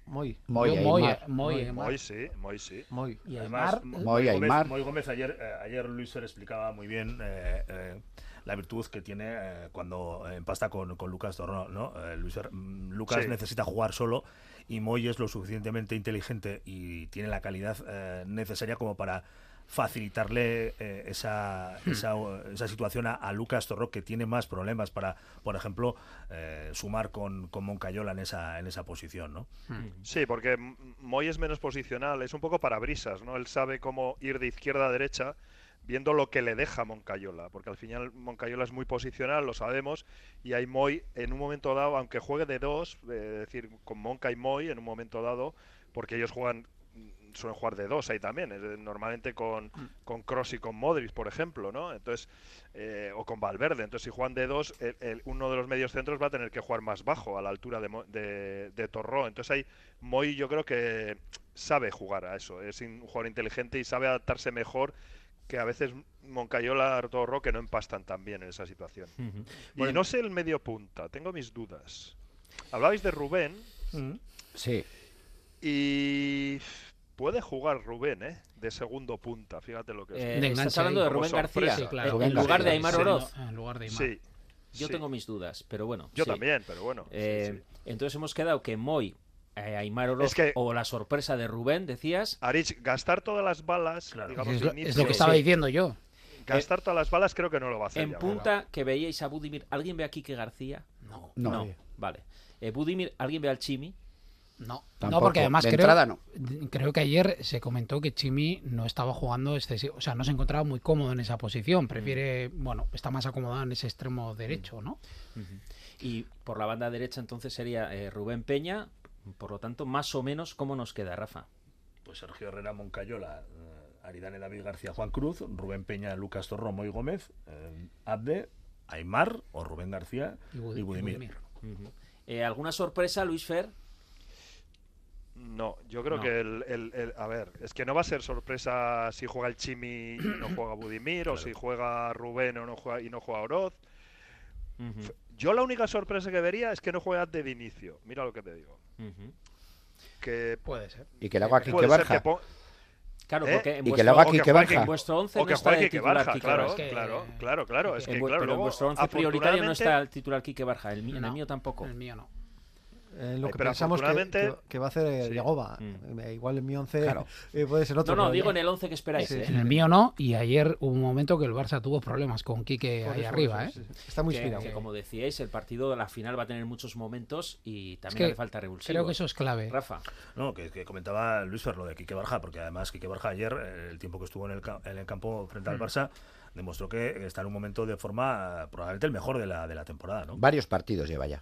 Moy. Moy, Yo, Moy, Moy, Moy, Moy, sí, Moy sí. Moy. Y Además, Aymar, Moy, Aymar. Moy Gómez ayer, eh, ayer Luis Fer explicaba muy bien eh, eh, la virtud que tiene eh, cuando empasta con, con Lucas Torno, ¿no? Eh, Luis Fer, mm, Lucas Sí. necesita jugar solo y Moy es lo suficientemente inteligente y tiene la calidad eh, necesaria como para facilitarle eh, esa, esa, esa situación a, a Lucas Torro que tiene más problemas para, por ejemplo, eh, sumar con, con Moncayola en esa, en esa posición, ¿no? Sí, porque Moy es menos posicional, es un poco para brisas, ¿no? Él sabe cómo ir de izquierda a derecha viendo lo que le deja Moncayola, porque al final Moncayola es muy posicional, lo sabemos, y hay Moy en un momento dado, aunque juegue de dos, es decir, con Monca y Moy en un momento dado, porque ellos juegan suelen jugar de dos ahí también, normalmente con, con Cross y con Modric, por ejemplo, ¿no? Entonces, eh, o con Valverde. Entonces, si juegan de dos, el- el- uno de los medios centros va a tener que jugar más bajo, a la altura de, de, de Torró. Entonces, ahí Moy yo creo que sabe jugar a eso, es un jugador inteligente y sabe adaptarse mejor que a veces Moncayola, Torró, que no empastan tan bien en esa situación. Y no sé el medio punta, tengo mis dudas. Hablabais de Rubén, Sí. y puede jugar Rubén, ¿eh? De segundo punta, fíjate lo que es. Eh, De estás hablando de. Rubén García. Sí, claro. en Rubén lugar de Aymar sí. Oroz. En lugar de Aymar. Sí. Yo sí. tengo mis dudas, pero bueno. Yo sí. también, pero bueno. Eh, sí. Entonces hemos quedado que Moy, eh, Aymar Oroz Es que- o la sorpresa de Rubén, decías. Arich, gastar todas las balas, digamos, Es lo, es inicio, lo que estaba Sí. diciendo yo. gastar todas las balas creo que no lo va a hacer. En ya, punta, que veíais a Budimir. ¿Alguien ve a Quique García? No. No. Vale. Eh, Budimir, ¿alguien ve al Chimi? No, no porque además De creo, entrada no. creo que ayer se comentó que Chimi no estaba jugando excesivo, o sea, no se encontraba muy cómodo en esa posición, prefiere, bueno, está más acomodado en ese extremo derecho, ¿no? Y por la banda derecha entonces sería eh, Rubén Peña. Por lo tanto, más o menos, ¿cómo nos queda, Rafa? Pues Sergio Herrera, Moncayola, eh, Aridane David García, Juan Cruz, Rubén Peña, Lucas Torro, Moy Gómez, eh, Abde, Aymar o Rubén García Y Bud- y y Budimir. Eh, ¿Alguna sorpresa, Luis Fer? No, yo creo No. que el, el- el- A ver, es que no va a ser sorpresa si juega el Chimi y no juega Budimir, o si juega Rubén o no juega, y no juega Oroz. Ujú, Yo la única sorpresa que vería es que no juega de inicio. Mira lo que te digo. ujú. Que Puede ser. Y que le haga Quique puede ser Barja. que pon- Claro, ¿Eh? porque en Y que vuestro, lo haga o que Quique juegue Barja. En vuestro 11 O no que está juegue de Quique titular Barja, Quique claro, Barja. claro, claro, claro. Es que, En claro, pero en luego, vuestro 11 prioritario no está afortunadamente- el titular Quique Barja. El, mío- en el mío, tampoco. El mío no. Eh, lo Ay, que pero pensamos que, afortunadamente- que- que va a hacer Sí. Yagoba. Mm. Eh, igual en mi 11 Claro. eh, puede ser otro. No, no, digo ya- en el 11 que esperáis. Sí, ¿eh? En el mío no, y ayer hubo un momento que el Barça tuvo problemas con Quique Por ahí eso, arriba, ¿eh? eso, sí, sí. Está muy inspirado. que, como decíais, el partido, la final va a tener muchos momentos y también que le falta revulsivo. creo que eso es clave. Rafa. No, que, que comentaba Luis Fer lo de Quique Barja, porque además Quique Barja ayer, eh, el tiempo que estuvo en el, ca- en el campo frente al Mm. Barça, demostró que está en un momento de forma eh, probablemente el mejor de la, de la temporada, ¿no? Varios partidos lleva ya.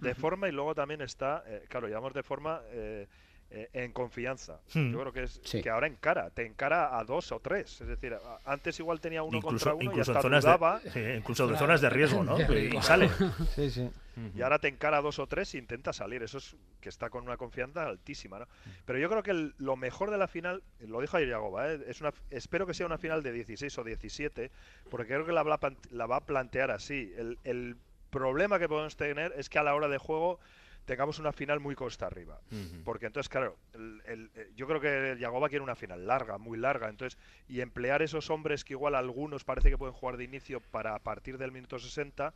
De forma y luego también está, eh, claro, llamamos de forma eh, eh, en confianza. Hmm. Yo creo que es Sí. que ahora encara, te encara a dos o tres. Es decir, a- antes igual tenía uno incluso contra uno incluso y en hasta zonas dudaba. de, sí, incluso de zonas de riesgo, ¿no? Y, y sale. Sí, sí. Y ahora te encara a dos o tres e intenta salir. Eso es que está con una confianza altísima, ¿no? Pero yo creo que el- lo mejor de la final, lo dijo ayer Yagoba, ¿eh? es una, espero que sea una final de 16 o 17, porque creo que la, va a plan- la va a plantear así. El, el problema que podemos tener es que a la hora de juego tengamos una final muy costa arriba. Porque entonces, claro, el- el- eh, yo creo que el Yagoba quiere una final larga, muy larga. Entonces, y emplear esos hombres que igual algunos parece que pueden jugar de inicio para a partir del minuto 60,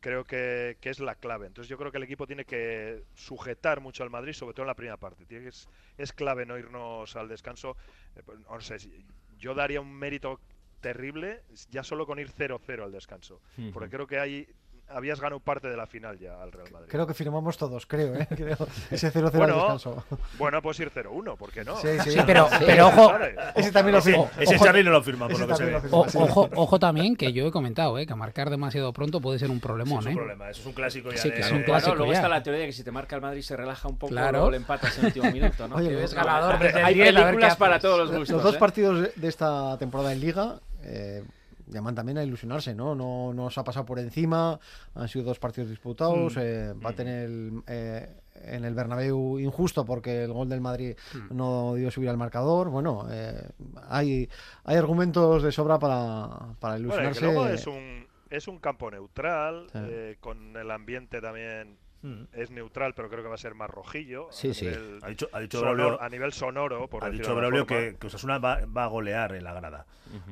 creo que, que es la clave. Entonces, yo creo que el equipo tiene que sujetar mucho al Madrid, sobre todo en la primera parte. Tiene que- es, es clave no irnos al descanso. Eh, pues, no sé, yo daría un mérito terrible ya solo con ir 0-0 al descanso. Porque creo que ahí habías ganado parte de la final ya al Real Madrid. Creo que firmamos todos, creo, ¿eh? Creo. Ese 0-0 al Bueno, descanso. bueno, pues ir 0-1, ¿por qué no? Sí, sí. Sí, pero- pero ojo- Ese también lo firma. Ese Ojo- Charlie no lo firma, por lo que se ve. O- sí. ojo, ojo también que yo he comentado, ¿eh? que marcar demasiado pronto puede ser un problemón. es un ¿eh? problema, eso es un clásico ya Sí, de- que es un clásico Bueno, luego ya. está la teoría de que si te marca el Madrid se relaja un poco, Claro. luego le empatas en el último minuto, ¿no? Oye, Que los es ganador Hombre, Hay 10, a ver qué películas para todos los Los gustos. dos ¿eh? partidos de- de esta temporada en Liga eh, llaman también a ilusionarse, ¿no? No nos ha pasado por encima, han sido dos partidos disputados, Mm. eh, va a tener eh, en el Bernabéu injusto porque el gol del Madrid Mm. no dio subir al marcador. Bueno, eh, hay, hay argumentos de sobra para, para Bueno, que ilusionarse. luego es un, es un campo neutral, Sí. eh, con el ambiente también Mm. es neutral, pero creo que va a ser más rojillo. Sí, a sí. nivel Ha dicho, ha dicho sonoro- Braulio, a nivel sonoro, por ha decirlo dicho Braulio que, que Osasuna va, va a golear en la grada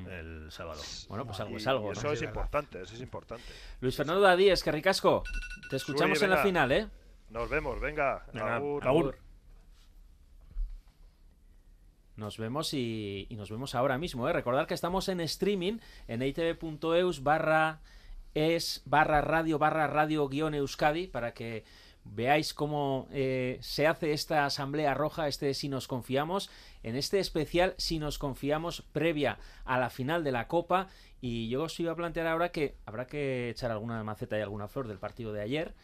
el sábado. Bueno, pues algo Y- es algo. y ¿no? eso es importante, eso es importante. Luis Fernando Dadíez, que ricasco. Te escuchamos Suri, en la final, ¿eh? Nos vemos, venga. Venga, agur. agur. Nos vemos y, y nos vemos ahora mismo. ¿eh? Recordad que estamos en streaming en itv.eus barra es barra radio barra radio guion euskadi para que veáis cómo eh, se hace esta asamblea roja, este si nos confiamos, en este especial si nos confiamos previa a la final de la Copa. Y yo os iba a plantear ahora que habrá que echar alguna maceta y alguna flor del partido de ayer.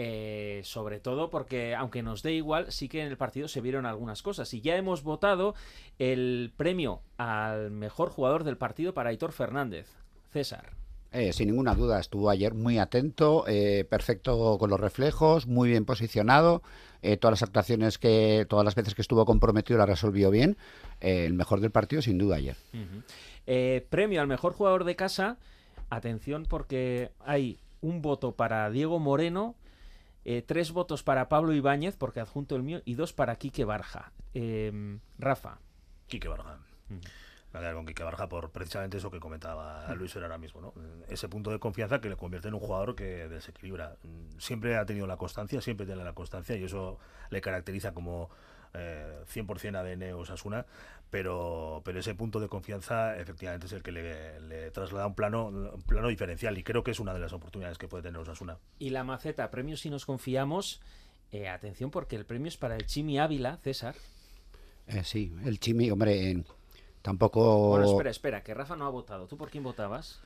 Eh, sobre todo porque, aunque nos dé igual, sí que en el partido se vieron algunas cosas. Y ya hemos votado el premio al mejor jugador del partido para Aitor Fernández. César. Eh, sin ninguna duda, estuvo ayer muy atento, eh, perfecto con los reflejos, muy bien posicionado. eh, todas las actuaciones que, todas las veces que estuvo comprometido, la resolvió bien. Eh, el mejor del partido, sin duda, ayer. Eh, premio al mejor jugador de casa. Atención, porque hay un voto para Diego Moreno, eh, tres votos para Pablo Ibáñez, porque adjunto el mío, y dos para Quique Barja. Eh, Rafa. Quique Barja. Me quedar con Quique Barja por precisamente eso que comentaba Luis Fer ahora mismo, ¿no? Ese punto de confianza que le convierte en un jugador que desequilibra. Mm, Siempre ha tenido la constancia, siempre tiene la constancia y eso le caracteriza como eh, 100% ADN Osasuna, pero, pero ese punto de confianza efectivamente es el que le, le traslada un plano, un plano diferencial y creo que es una de las oportunidades que puede tener Osasuna. Y la maceta, premio si nos confiamos. Eh, atención, porque el premio es para el Chimi Ávila, César. Eh, sí, el Chimi, hombre, eh, tampoco... Bueno, espera, espera, que Rafa no ha votado. ¿Tú por quién votabas?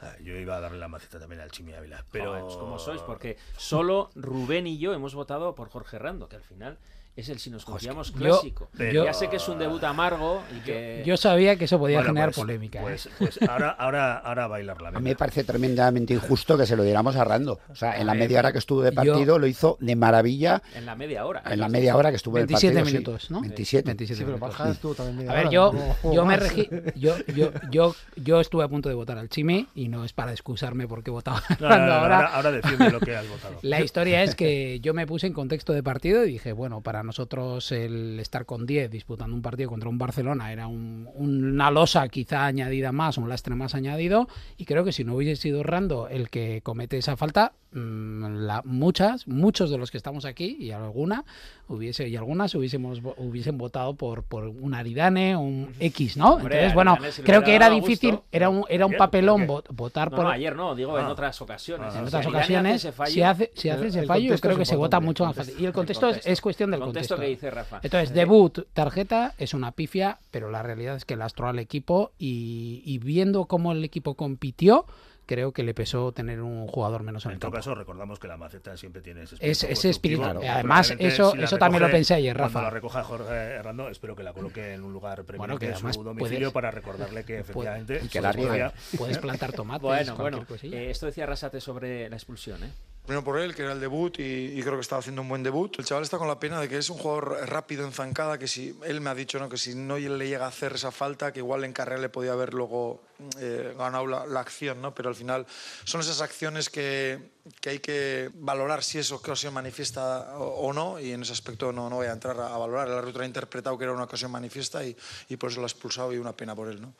Ah, Yo iba a darle la maceta también al Chimi Ávila, pero... Joder, ¿cómo sois? Porque solo Rubén y yo hemos votado por Jorge Rando, que al final es el si nos confiamos clásico. yo- ya sé que es un debut amargo y que... Yo sabía que eso podía Bueno, generar pues- polémica. ¿eh? Pues, pues ahora, ahora, ahora a bailarla. A mí me parece tremendamente injusto que se lo diéramos a Rando. O sea, en la ver, media hora que estuvo de yo- partido lo hizo de maravilla. En la media hora. En la media hora que estuvo 27 partido. sí. minutos, ¿no? 27. 27 Sí, pero minutos. Estuvo también media A ver, hora, yo, no yo me regí, yo, yo, yo, yo estuve a punto de votar al Chimi y no es para excusarme porque votaba a No, no, Rando no, ahora. ahora- ahora defiende lo que has votado. La historia es que yo me puse en contexto de partido y dije, bueno, para nosotros el estar con 10 disputando un partido contra un Barcelona era una losa quizá añadida más, un lastre más añadido, y creo que si no hubiese sido Rando el que comete esa falta, mm, la, muchas, muchos de los que estamos aquí y alguna hubiese y algunas hubiésemos hubiesen votado por por un Aridane, un X, ¿no? Entonces, bueno, creo que era difícil, era un era un papelón votar por ayer no, digo en ah. otras ocasiones. en otras ocasiones si hace si hace ese fallo, yo creo que se vota mucho más fácil. Y el contexto, Es, cuestión del contexto. Que dice Rafa. Entonces, debut, tarjeta, es una pifia, pero la realidad es que lastró al equipo y, y viendo cómo el equipo compitió, creo que le pesó tener un jugador menos en, en el todo caso, recordamos que la maceta siempre tiene ese espíritu. Es, ese espíritu. Además, eso, eso también lo pensé ayer, Rafa. Cuando la recoja Jorge Herrando, espero que la coloque en un lugar bueno, que en su domicilio para recordarle que efectivamente... que la Puedes plantar tomates. Bueno, bueno. Eh, esto decía Rasate sobre la expulsión, ¿eh? Primero por él, que era el debut y, creo que estaba haciendo un buen debut. El chaval está con la pena de que es un jugador rápido en zancada, que si él me ha dicho ¿no? que si no le llega a hacer esa falta, que igual en carrera le podía haber luego eh, ganado la, acción, ¿no? pero al final son esas acciones que, que hay que valorar si eso ocasión manifiesta o, no, y en ese aspecto no, no voy a entrar a, valorar. El árbitro ha interpretado que era una ocasión manifiesta y, y por eso lo ha expulsado y una pena por él. ¿no?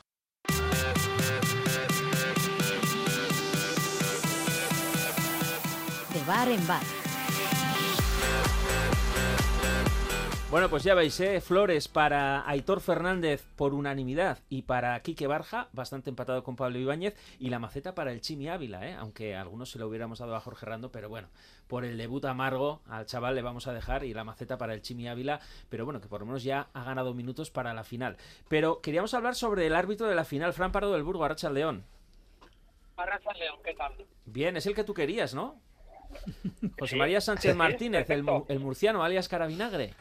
Bar en bar. Bueno, pues ya veis, ¿eh? Flores para Aitor Fernández por unanimidad y para Quique Barja, bastante empatado con Pablo Ibáñez, y la maceta para el Chimi Ávila, ¿eh? aunque algunos se lo hubiéramos dado a Jorge Rando, pero bueno, por el debut amargo al chaval le vamos a dejar y la maceta para el Chimi Ávila, pero bueno, que por lo menos ya ha ganado minutos para la final. Pero queríamos hablar sobre el árbitro de la final, Fran Pardo del Burgo, Arracha León. Arracha León, ¿qué tal? Bien, es el que tú querías, ¿no? José María Sánchez Martínez, el, murciano, alias Caravinagre.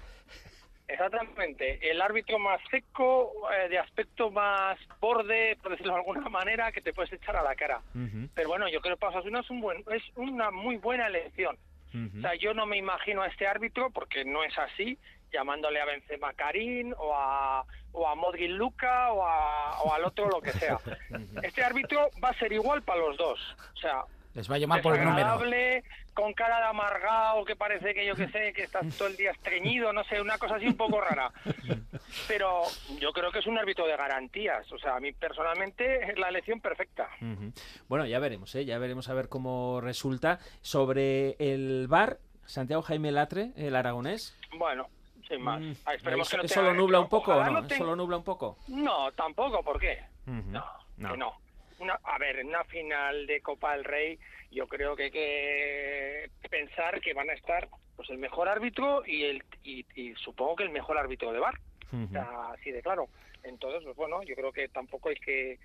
Exactamente, el árbitro más seco, eh, de aspecto más borde, por decirlo de alguna manera, que te puedes echar a la cara. Pero bueno, yo creo que Pasasuna es, un buen, es una muy buena elección. O sea, yo no me imagino a este árbitro, porque no es así, llamándole a Benzema Karim o a, o a Modgil Luca o, o al otro lo que sea. Este árbitro va a ser igual para los dos. O sea, les va a llamar por el número. con cara de amargado, que parece que yo que sé, que está todo el día estreñido, no sé, una cosa así un poco rara. Pero yo creo que es un árbitro de garantías. O sea, a mí personalmente es la elección perfecta. Bueno, ya veremos, ¿eh? ya veremos a ver cómo resulta. Sobre el bar, Santiago Jaime Latre, el aragonés. Bueno, sin más. Mm, esperemos que no ¿Eso lo nubla un poco o no? ¿Eso lo nubla un poco? No, tampoco, ¿por qué? no, no, no a ver, en una final de Copa del Rey yo creo que hay que pensar que van a estar pues el mejor árbitro y el y, supongo que el mejor árbitro de bar. así de claro. Entonces, pues bueno, yo creo que tampoco hay que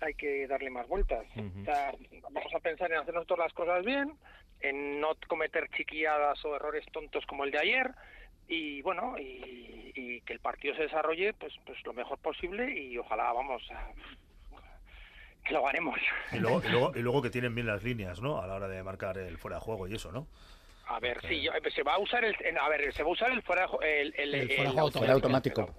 hay que darle más vueltas. vamos a pensar en hacer nosotros las cosas bien, en no cometer chiquilladas o errores tontos como el de ayer y bueno y, y, que el partido se desarrolle pues pues lo mejor posible y ojalá vamos a, lo haremos. Y luego, y luego, que tienen bien las líneas, ¿no? A la hora de marcar el fuera de juego y eso, ¿no? A ver, sí, eh, se va a usar el, a ver, se va a usar el fuera el, el, el, fuera automático.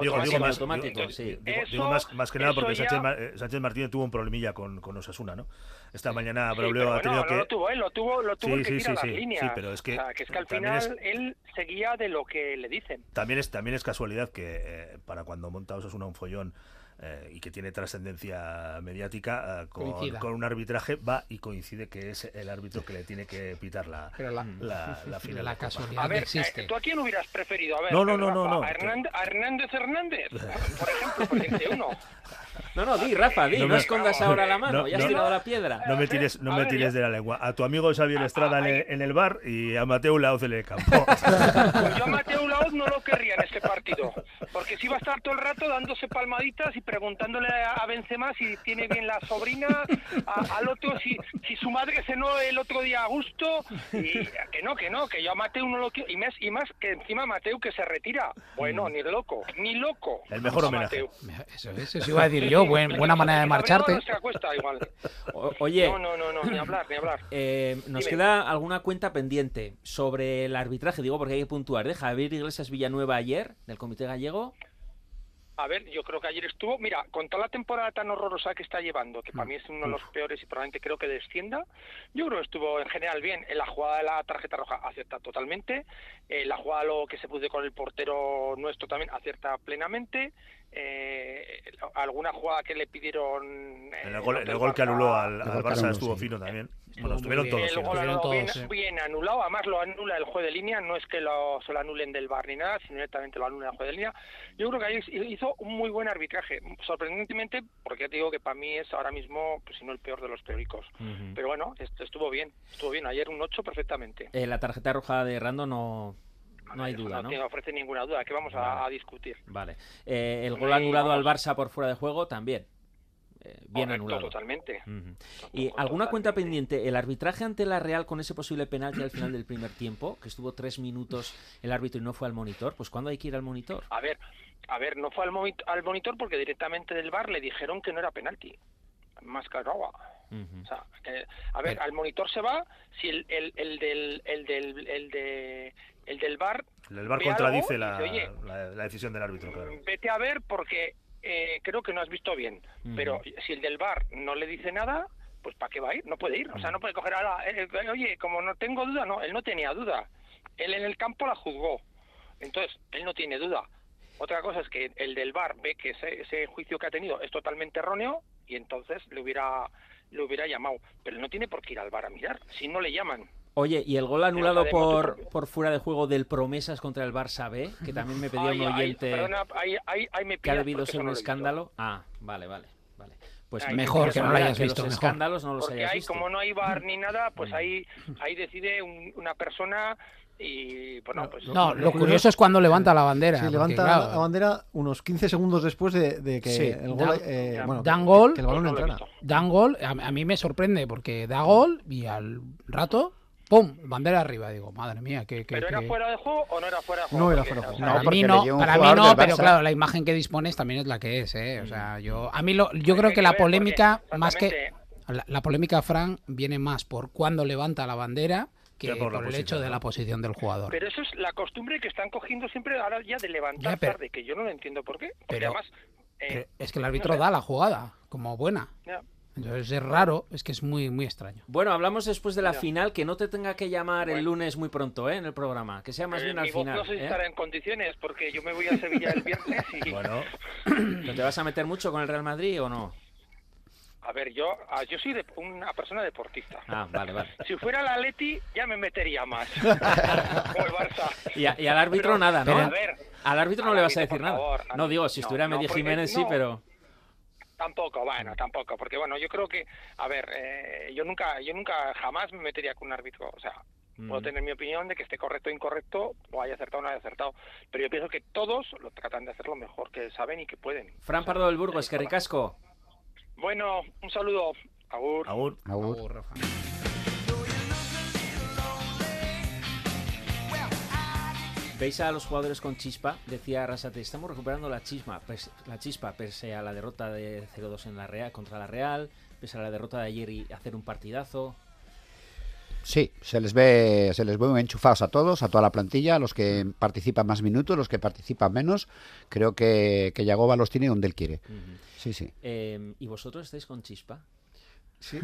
Digo, más, automático, sí. Digo, más, más, que nada porque Sánchez, eh, Sánchez, Martínez tuvo un problemilla con, con Osasuna, ¿no? Esta mañana Braulio ha tenido que... lo tuvo él, lo tuvo, lo tuvo sí, el que sí, tira sí, las líneas. Sí, pero es que... O sea, que es que al final él seguía de lo que le dicen. También es, también es casualidad que eh, para cuando monta Osasuna un follón eh, y que tiene trascendencia mediática, eh, con, un arbitraje va y coincide que es el árbitro que le tiene que pitar la, la, la, final. La casualidad a ver, existe. Eh, ¿tú a quién hubieras preferido? A ver, no, no, no, no, ¿A, Hernández, Hernández, por ejemplo, por uno. No, no, di, Rafa, di, no, escondas ahora la mano, ya has tirado la piedra. No me tires, no me tires de la lengua. A tu amigo Xavier Estrada en, el bar y a Mateo Laoz en el campo. Pues yo a Mateo Laoz no lo querría en este partido, porque si va a estar todo el rato dándose palmaditas y preguntándole a Benzema si tiene bien la sobrina, al otro si, si su madre cenó el otro día a gusto, y que no, que no, que yo a Mateo no lo quiero, y más, y más que encima Mateo que se retira. Bueno, mm. ni loco, ni loco. El mejor homenaje. Eso, eso iba a decir yo, buena manera de marcharte. oye, no, no, no, ni hablar, ni hablar. Eh, nos queda alguna cuenta pendiente sobre el arbitraje, digo porque hay que puntuar, ¿eh? Javier Iglesias Villanueva ayer, del Comité Gallego. A ver, yo creo que ayer estuvo, mira, con toda la temporada tan horrorosa que está llevando, que para mí es uno de los peores y probablemente creo que descienda, yo creo que estuvo en general bien. En la jugada de la tarjeta roja acierta totalmente, en la jugada lo que se pudo con el portero nuestro también acierta plenamente, eh, alguna jugada que le pidieron... En el gol, el gol que anuló al, al Barça estuvo fino también. Bueno, estuvieron todos. El gol estuvieron bien, todos, sí. bien anulado, además lo anula el juez de línea, no es que lo, se lo anulen del bar ni nada, sino directamente lo anula el juez de línea. Yo creo que ahí hizo un muy buen arbitraje, sorprendentemente, porque ya te digo que para mí es ahora mismo, pues si no el peor de los teóricos. Pero bueno, esto estuvo bien, estuvo bien, ayer un 8 perfectamente. Eh, la tarjeta roja de Rando no, no hay duda, no, ¿no? ofrece ninguna duda, que vamos a- discutir. Vale. Eh, el gol anulado al. Barça por fuera de juego también. Eh, bien Correcto, anulado. totalmente. ¿Y alguna cuenta pendiente? ¿El arbitraje ante la Real con ese posible penalti al final del primer tiempo, que estuvo tres minutos el árbitro y no fue al monitor? Pues ¿cuándo hay que ir al monitor? A ver, a ver, no fue al, moni- al monitor porque directamente del bar le dijeron que no era penalti. Más que agua. O sea, que- a ver, al monitor se va si el, el, el del el del el de el del bar El VAR ve algo contradice y la, dice, "Oye, la- la decisión del árbitro, claro. vete a ver porque eh, creo que no has visto bien. Pero si el del bar no le dice nada, pues ¿para qué va a ir? No puede ir. O sea, no puede coger a la... eh, eh, oye, como no tengo duda, no, él no tenía duda. Él en el campo la juzgó. Entonces, él no tiene duda. Otra cosa es que el del bar ve que ese, ese juicio que ha tenido es totalmente erróneo y entonces le hubiera le hubiera llamado. Pero él no tiene por qué ir al bar a mirar, si no le llaman. Oye, ¿y el gol anulado por, por fuera de juego del Promesas contra el Barça B? Que también me pedía Ay, un ay, oyente perdona, me que ha debido ser un no escándalo. Ah, vale, vale. vale. Pues Ay, Mejor que no lo hayas visto, los mejor. escándalos no los Porque hayas ahí, visto. como no hay bar ni nada, pues ahí, ahí decide un- una persona y, bueno, pues... No, lo curioso es cuando levanta la bandera. Sí, porque, levanta claro, la bandera unos 15 segundos después de, de que Sí, el gol, dan- eh, bueno, dan gol, que el balón entrara. dan gol, a, a mí me sorprende porque da gol y al rato, ¡pum! bandera arriba. Digo, madre mía, que... que- ¿Pero era fuera de juego o no era fuera de juego? No era fuera de juego. sea, Para mí no, para mí no, pero claro, la imagen que dispones también es la que es, ¿eh? O sea, yo, a mí lo, yo creo que la polémica, más que la, la polémica, Fran, viene más por cuando levanta la bandera que por el hecho de ¿no? la posición del jugador. Pero eso es la costumbre que están cogiendo siempre ahora ya de levantar Ya, pero- tarde, que yo no lo entiendo por qué. Porque Pero- además... eh, Pero es que el árbitro no da la jugada como buena. Ya. Entonces es raro, es que es muy, muy extraño. Bueno, hablamos después de la Ya. final, que no te tenga que llamar el lunes muy pronto, ¿eh? En el programa, que sea más Eh, bien mi al voz final. no sé si ¿eh? estará en condiciones, porque yo me voy a Sevilla el viernes y... Bueno, ¿pero te vas a meter mucho con el Real Madrid o no? A ver, yo, ah, yo soy de- una persona deportista. Ah, vale, vale. Si fuera la Leti, ya me metería más. o el Barça. Y, a- y al árbitro Pero- nada, ¿no? pero, a ver, al árbitro no le vas a decir nada. favor, no, digo, si no, estuviera no, Medio porque Jiménez sí, pero... Tampoco, bueno, tampoco, porque bueno, yo creo que, a ver, eh, yo nunca, yo nunca jamás me metería con un árbitro, o sea, puedo tener mi opinión de que esté correcto o incorrecto, o haya acertado o no haya acertado, pero yo pienso que todos lo tratan de hacer lo mejor que saben y que pueden. Fran Pardo del Burgo, es que ricasco. Bueno, un saludo, Agur. Agur. Agur. ¿Veis a los jugadores con chispa? Decía Arrasate, estamos recuperando la chispa, pese, la chispa pese a la derrota de 0-2 en la Real contra la Real, pese a la derrota de ayer y hacer un partidazo. Sí, se les ve, se les ve muy enchufados a todos, a toda la plantilla, a los que participan más minutos, los que participan menos. Creo que, que Yagoba los tiene donde él quiere. Sí, sí. Eh, ¿Y vosotros estáis con chispa? Sí,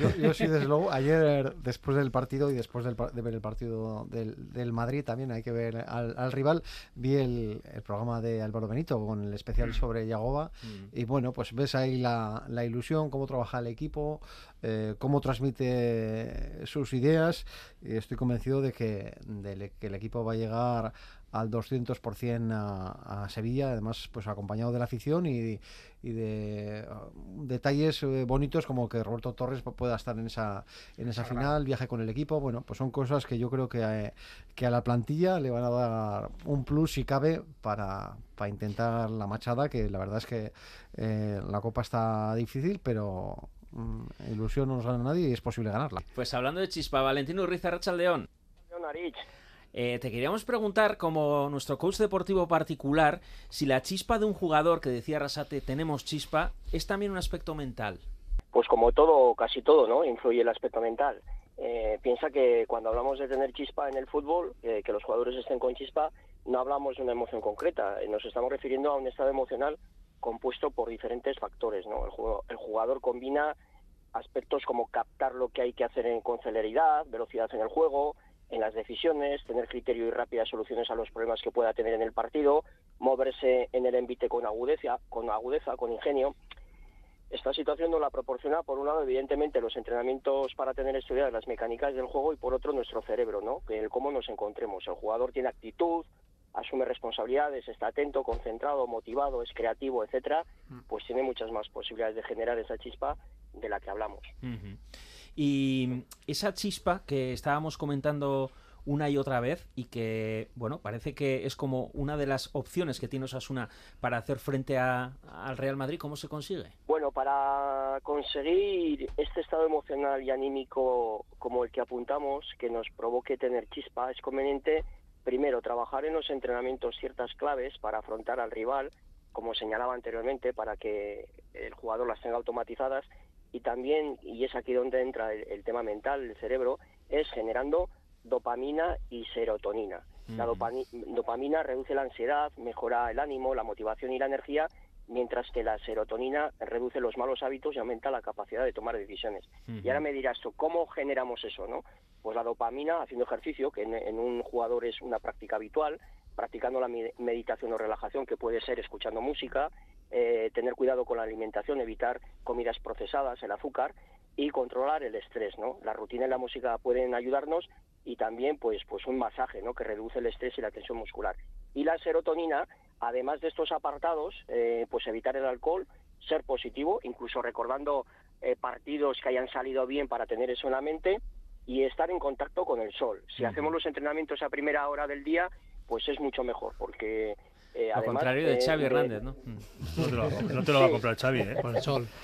yo, yo sí, desde luego. Ayer, después del partido y después del de ver el partido del, del Madrid, también hay que ver al, al rival. Vi el, el programa de Álvaro Benito con el especial sobre Yagoba. Y bueno, pues ves ahí la, la ilusión, cómo trabaja el equipo, eh, cómo transmite sus ideas. Y estoy convencido de que, de que el equipo va a llegar al 200% a, a Sevilla, además pues acompañado de la afición y, y de uh, detalles eh, bonitos como que Roberto Torres pu- pueda estar en esa en esa final, viaje con el equipo, bueno, pues son cosas que yo creo que, eh, que a la plantilla le van a dar un plus si cabe para, para intentar la machada, que la verdad es que eh, la copa está difícil, pero mm, ilusión no nos gana nadie y es posible ganarla. Pues hablando de chispa, Valentino Urriza, Rachaldeón. Eh, te queríamos preguntar, como nuestro coach deportivo particular, si la chispa de un jugador que decía Rasate, tenemos chispa, es también un aspecto mental. Pues como todo, casi todo, ¿no? Influye el aspecto mental. eh, piensa que cuando hablamos de tener chispa en el fútbol, eh, que los jugadores estén con chispa, no hablamos de una emoción concreta, nos estamos refiriendo a un estado emocional compuesto por diferentes factores. ¿no? El, jugador, combina aspectos como captar lo que hay que hacer con celeridad, velocidad en el juego, en las decisiones, tener criterio y rápidas soluciones a los problemas que pueda tener en el partido, moverse en el envite con agudeza, con agudeza, con ingenio. Esta situación nos la proporciona, por un lado, evidentemente, los entrenamientos para tener estudiadas las mecánicas del juego y, por otro, nuestro cerebro, ¿no? El cómo nos encontremos. El jugador tiene actitud, asume responsabilidades, está atento, concentrado, motivado, es creativo, etcétera, mm. pues tiene muchas más posibilidades de generar esa chispa de la que hablamos. Y esa chispa que estábamos comentando una y otra vez y que, bueno, parece que es como una de las opciones que tiene Osasuna para hacer frente al Real Madrid. ¿Cómo se consigue? Bueno, para conseguir este estado emocional y anímico como el que apuntamos, que nos provoque tener chispa, es conveniente primero, trabajar en los entrenamientos ciertas claves para afrontar al rival, como señalaba anteriormente, para que el jugador las tenga automatizadas. Y también, y es aquí donde entra el, tema mental, el cerebro, es generando dopamina y serotonina. La dopamina reduce la ansiedad, mejora el ánimo, la motivación y la energía, mientras que la serotonina reduce los malos hábitos y aumenta la capacidad de tomar decisiones. Y ahora me dirás tú, ¿cómo generamos eso? no Pues la dopamina haciendo ejercicio, que en, un jugador es una práctica habitual, practicando la meditación o relajación, que puede ser escuchando música, eh, tener cuidado con la alimentación, evitar comidas procesadas, el azúcar y controlar el estrés, ¿no? La rutina y la música pueden ayudarnos y también pues pues un masaje, ¿no? Que reduce el estrés y la tensión muscular. Y la serotonina además de estos apartados, eh, pues evitar el alcohol, ser positivo, incluso recordando eh, partidos que hayan salido bien para tener eso en la mente y estar en contacto con el sol. Si hacemos los entrenamientos a primera hora del día, pues es mucho mejor, porque eh, Al contrario de Xavi Hernández, ¿no? No te lo, va a comprar Xavi, ¿eh? Con el sol.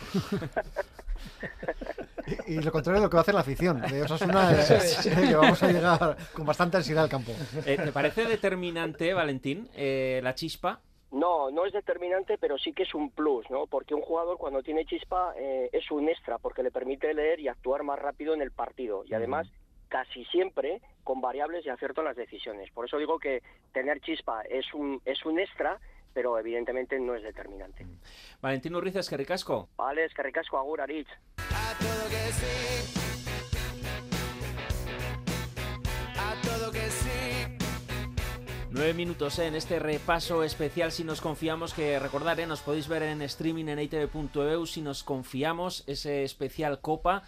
y, lo contrario de lo que va a hacer la afición. De Osasuna, eh, que vamos a llegar con bastante ansiedad al campo. Eh, ¿Te parece determinante, Valentín, eh, la chispa? No, no es determinante, pero sí que es un plus, ¿no? Porque un jugador cuando tiene chispa es un extra, porque le permite leer y actuar más rápido en el partido. Y además, casi siempre con variables y acierto en las decisiones. Por eso digo que tener chispa es un, es un extra, pero evidentemente no es determinante. Valentín Urriza, es que ricasco. Vale, es que ricasco, agur, Aritz. A todo que sí. A todo que sí. Nueve minutos ¿eh? en este repaso especial si nos confiamos que recordar, ¿eh? nos podéis ver en streaming en itv.eu si nos confiamos ese especial Copa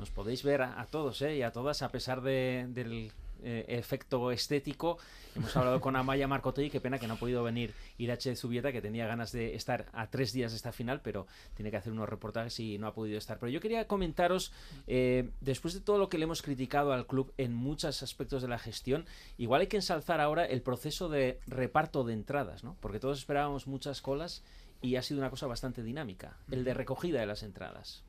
nos podéis ver a, todos ¿eh? y a todas a pesar de, del eh, efecto estético. Hemos hablado con Amaya Marcotelli, qué pena que no ha podido venir Irache Zubieta, que tenía ganas de estar a tres días de esta final, pero tiene que hacer unos reportajes y no ha podido estar. Pero yo quería comentaros, eh, después de todo lo que le hemos criticado al club en muchos aspectos de la gestión, igual hay que ensalzar ahora el proceso de reparto de entradas, ¿no? Porque todos esperábamos muchas colas y ha sido una cosa bastante dinámica, el de recogida de las entradas.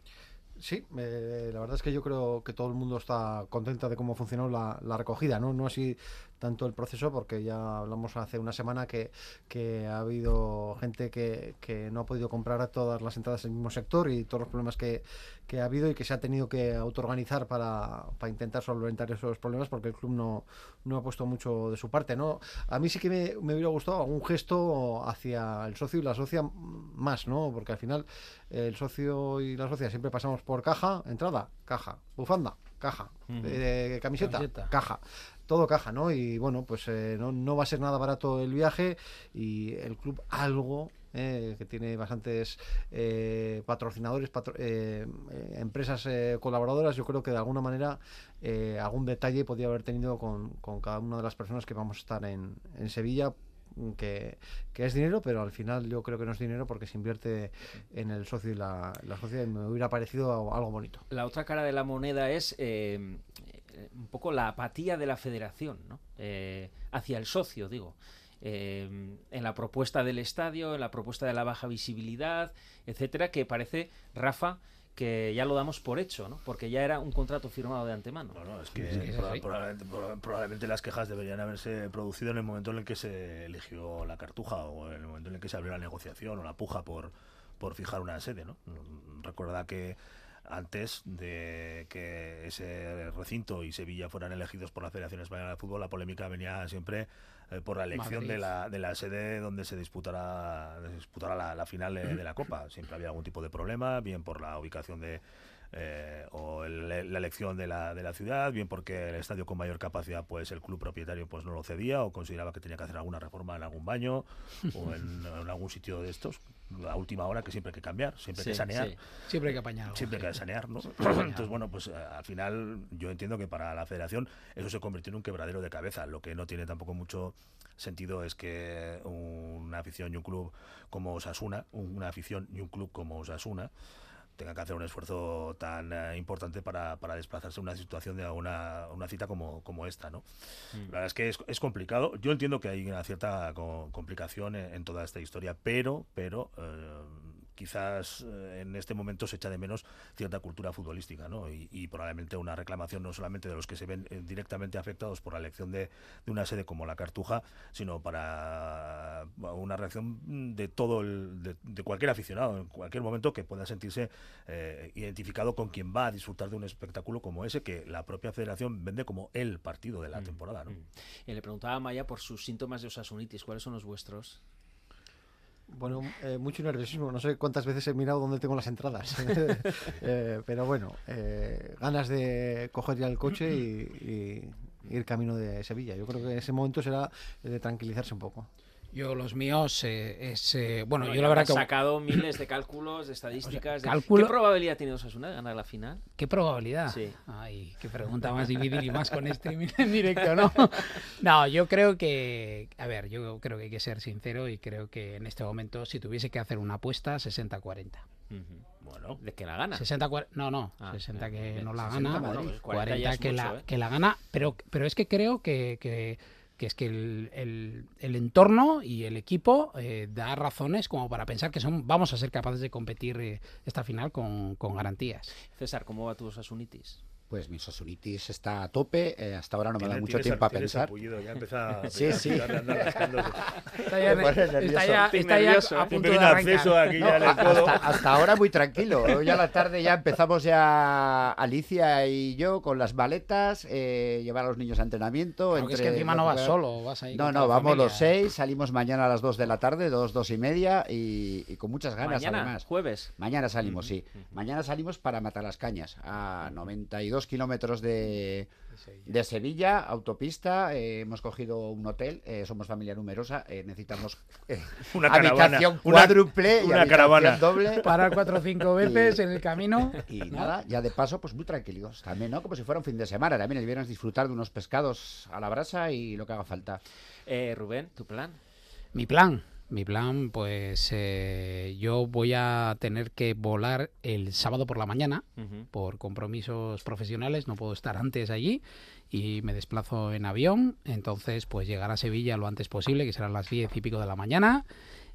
Sí, eh, la verdad es que yo creo que todo el mundo está contento de cómo funcionó la, la recogida, ¿no? No así tanto el proceso, porque ya hablamos hace una semana que, que ha habido gente que, que, no ha podido comprar todas las entradas del mismo sector y todos los problemas que, que ha habido y que se ha tenido que autoorganizar para, para intentar solventar esos problemas porque el club no, no ha puesto mucho de su parte. ¿no? A mí sí que me, me hubiera gustado algún gesto hacia el socio y la socia más, ¿no? porque al final el socio y la socia siempre pasamos por caja, entrada, caja, bufanda, caja, eh, camiseta, caja todo caja, ¿no? Y bueno, pues eh, no, no, va a ser nada barato el viaje y el club algo, eh, que tiene bastantes eh, patrocinadores, empresas colaboradoras, yo creo que de alguna manera algún detalle podría haber tenido con, con, cada una de las personas que vamos a estar en, en Sevilla que, que, es dinero, pero al final yo creo que no es dinero porque se invierte en el socio y la, la sociedad y me hubiera parecido algo bonito. La otra cara de la moneda es eh, un poco la apatía de la federación ¿no? Eh, hacia el socio, digo. Eh, en la propuesta del estadio, en la propuesta de la baja visibilidad, etcétera, que parece, Rafa, que ya lo damos por hecho, ¿no? Porque ya era un contrato firmado de antemano. No, no, es que, probablemente, las quejas deberían haberse producido en el momento en el que se eligió la cartuja o en el momento en el que se abrió la negociación o la puja por, por fijar una sede, ¿no? Recuerda que antes de que ese recinto y Sevilla fueran elegidos por la Federación Española de Fútbol, la polémica venía siempre eh, por la elección de la, de la sede donde se disputará, disputará la, final de, la Copa. Siempre había algún tipo de problema, bien por la ubicación de, eh, o la elección de la, de la ciudad, bien porque el estadio con mayor capacidad, pues el club propietario pues no lo cedía o consideraba que tenía que hacer alguna reforma en algún baño o en, algún sitio de estos, a última hora que siempre hay que cambiar, siempre hay que sanear. Siempre hay que apañar. Siempre hay que sanear, ¿no? Entonces, bueno, pues eh, al final yo entiendo que para la federación eso se convirtió en un quebradero de cabeza, lo que no tiene tampoco mucho sentido es que una afición y un club como Osasuna, una afición y un club como Osasuna, tengan que hacer un esfuerzo tan eh, importante para, para, desplazarse a una situación de una, una cita como, como esta, ¿no? Mm. La verdad es que es, es, complicado. Yo entiendo que hay una cierta complicación en, toda esta historia, pero, pero eh, quizás eh, en este momento se echa de menos cierta cultura futbolística, ¿no? Y, probablemente una reclamación no solamente de los que se ven eh, directamente afectados por la elección de, una sede como la Cartuja, sino para una reacción de todo el, de, cualquier aficionado en cualquier momento que pueda sentirse eh, identificado con quien va a disfrutar de un espectáculo como ese que la propia Federación vende como el partido de la mm, temporada, ¿no? Mm. Y le preguntaba a Maya por sus síntomas de osasunitis, ¿cuáles son los vuestros? Bueno, eh, mucho nerviosismo. No sé cuántas veces he mirado dónde tengo las entradas. Eh, pero bueno, eh, ganas de coger ya el coche y, ir camino de Sevilla. Yo creo que ese momento será de tranquilizarse un poco. Yo los míos eh, es eh, bueno, yo la verdad que sacado miles de cálculos, de estadísticas. ¿Qué probabilidad tiene Osasuna de ganar la final? ¿Qué probabilidad? Sí. Ay, qué pregunta más difícil y más con este en directo, ¿no? No, yo creo que a ver, yo creo que hay que ser sincero y creo que en este momento si tuviese que hacer una apuesta 60-40. Bueno, de que la gana. 60 no, no, 60 ah, que no la gana, 40, que la ¿eh? que la gana, pero pero es que creo que, que que es que el, el, entorno y el equipo eh, da razones como para pensar que son, vamos a ser capaces de competir eh, esta final con, con, garantías. César, ¿cómo va tu Asunitis? Pues mi Sosunitis está a tope, eh, hasta ahora no me da mucho tiempo a pensar. ya sí, sí. Está ya, está ya, a punto de hasta, hasta, ahora muy tranquilo. Hoy a la tarde ya empezamos ya Alicia y yo con las maletas, eh, llevar a los niños a entrenamiento. Entre, es que encima no vas solo, vas ahí No, no, vamos los seis, salimos mañana a las dos de la tarde, dos, dos y media y, con muchas ganas mañana, además. jueves. Mañana salimos, sí. Mañana salimos para matar las cañas a 92 kilómetros de, de Sevilla, autopista. Eh, hemos cogido un hotel, eh, somos familia numerosa, eh, necesitamos una habitación cuádruple una, y caravana doble. Parar cuatro o cinco veces en el camino. Y nada, ya de paso, pues muy tranquilos también, ¿no? Como si fuera un fin de semana. También el viernes disfrutar de unos pescados a la brasa y lo que haga falta. Rubén, ¿tu plan? Mi plan. Mi plan, pues eh, yo voy a tener que volar el sábado por la mañana por compromisos profesionales, no puedo estar antes allí y me desplazo en avión, entonces pues llegar a Sevilla lo antes posible, que serán las diez y pico de la mañana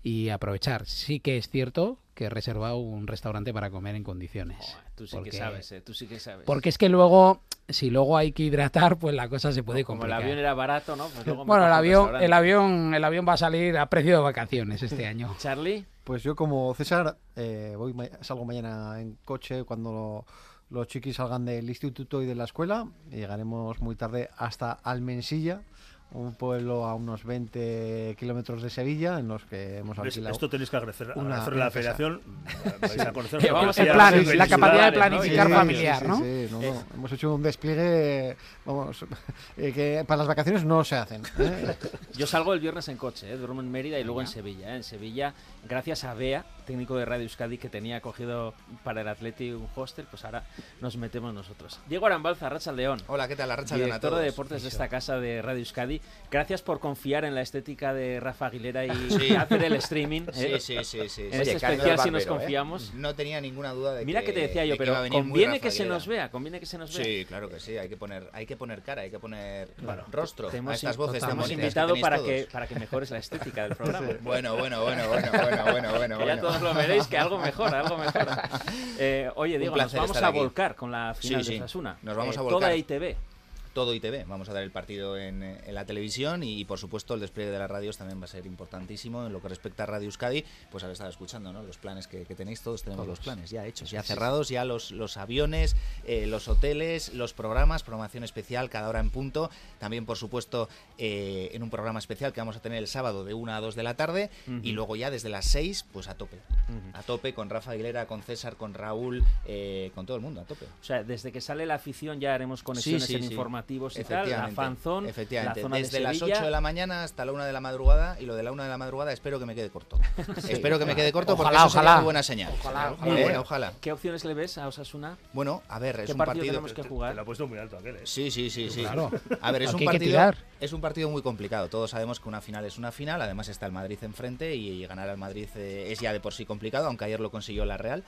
y aprovechar. Sí que es cierto que he reservado un restaurante para comer en condiciones. tú sí que sabes, eh, tú sí que sabes. Porque es que luego, si luego hay que hidratar, pues la cosa se puede complicar. Como el avión era barato, ¿no? Pues bueno, el avión, el avión, el avión va a salir a precio de vacaciones este año. Charlie. Pues yo como César eh, voy salgo mañana en coche cuando los chiquis salgan del instituto y de la escuela. Y llegaremos muy tarde hasta Almensilla un pueblo a unos 20 kilómetros de Sevilla en los que hemos alquilado. Esto tenéis que agradecer, a la federación. la capacidad de planificar familiar, ¿no? Sí, no, Hemos hecho un despliegue, vamos, eh, que para las vacaciones no se hacen. ¿eh? Yo salgo el viernes en coche, ¿eh? duermo en Mérida y luego en Sevilla. ¿eh? En Sevilla, gracias a Bea, técnico de Radio Euskadi que tenía cogido para el Atleti un hostel, pues ahora nos metemos nosotros. Diego Arambalza, Racha León. Hola, ¿qué tal? Racha León Director de deportes de esta casa de Radio Euskadi. Gracias por confiar en la estética de Rafa Aguilera y hacer el streaming. Sí, sí, sí, sí. En este especial si nos confiamos. No tenía ninguna duda de Mira que, te decía yo, pero conviene que se nos vea, conviene que se nos vea. Sí, claro que sí, hay que poner, hay que poner cara, hay que poner rostro te hemos, a estas voces te hemos invitado para que, para que mejores la estética del programa. Bueno, bueno, bueno, bueno, bueno, bueno, bueno. Que ya todos lo veréis, que algo mejora, algo mejora. Eh, oye, Diego, nos vamos a volcar con la final de Sasuna. Nos vamos a volcar. Toda ITV todo ITV. Vamos a dar el partido en, en la televisión y, por supuesto, el despliegue de las radios también va a ser importantísimo. En lo que respecta a Radio Euskadi, pues habéis estado escuchando ¿no? los planes que, que tenéis, todos tenemos los planes ya hechos, ya cerrados, ya los, los aviones, eh, los hoteles, los programas, programación especial cada hora en punto. También, por supuesto, eh, en un programa especial que vamos a tener el sábado de 1 a 2 de la tarde y luego ya desde las 6, pues a tope. A tope con Rafa Aguilera, con César, con Raúl, eh, con todo el mundo, a tope. O sea, desde que sale la afición ya haremos conexiones Sí, en sí. Informativos y tal, la Efectivamente, fanzone, efectivamente. la zona Desde de las Sevilla. 8 de la mañana hasta la 1 de la madrugada y lo de la 1 de la madrugada espero que me quede corto. Espero que me quede corto porque Ojalá, eso sería ojalá. muy buena señal. Ojalá, Muy ojalá. buena, ojalá. ¿Qué opciones le ves a Osasuna? Bueno, a ver, es ¿Qué un partido partido tenemos que jugar? Te lo ha puesto muy alto aquel, ¿eh? Sí, sí, sí, sí. Claro. A ver, es Aquí un hay que partido tirar. Es un partido muy complicado. Todos sabemos que una final es una final, además está el Madrid enfrente y ganar al Madrid eh, es ya de por sí complicado, aunque ayer lo consiguió la Real.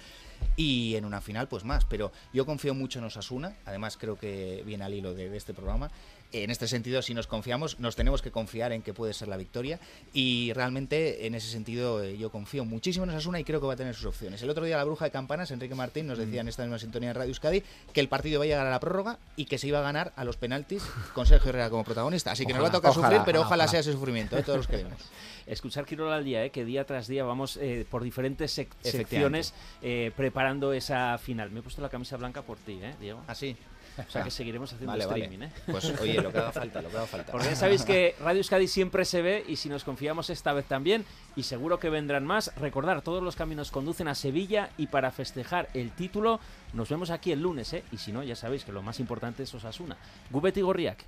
Y en una final pues más, pero yo confío mucho en Osasuna, además creo que viene al hilo de, de este programa. En este sentido, si nos confiamos, nos tenemos que confiar en que puede ser la victoria y realmente en ese sentido eh, yo confío muchísimo en Osasuna y creo que va a tener sus opciones. El otro día la bruja de campanas, Enrique Martín, nos decía en esta misma sintonía en Radio Euskadi que el partido va a llegar a la prórroga y que se iba a ganar a los penaltis con Sergio Herrera como protagonista. Así que nos va a tocar ojalá, sufrir, pero ojalá, sea ese sufrimiento, de todos los que vemos. Escuchar Quirola al día, ¿eh? que día tras día vamos eh, por diferentes sec- secciones eh, preparando esa final. Me he puesto la camisa blanca por ti, ¿eh, Diego? ¿Ah, sí? O sea que seguiremos haciendo Vale, vale. streaming, ¿eh? Pues, oye, lo que haga falta, lo que haga falta. Porque ya sabéis que Radio Euskadi siempre se ve y si nos confiamos esta vez también y seguro que vendrán más. Recordar, todos los caminos conducen a Sevilla y para festejar el título nos vemos aquí el lunes, ¿eh? Y si no, ya sabéis que lo más importante es Osasuna. Gubeti Gorriak.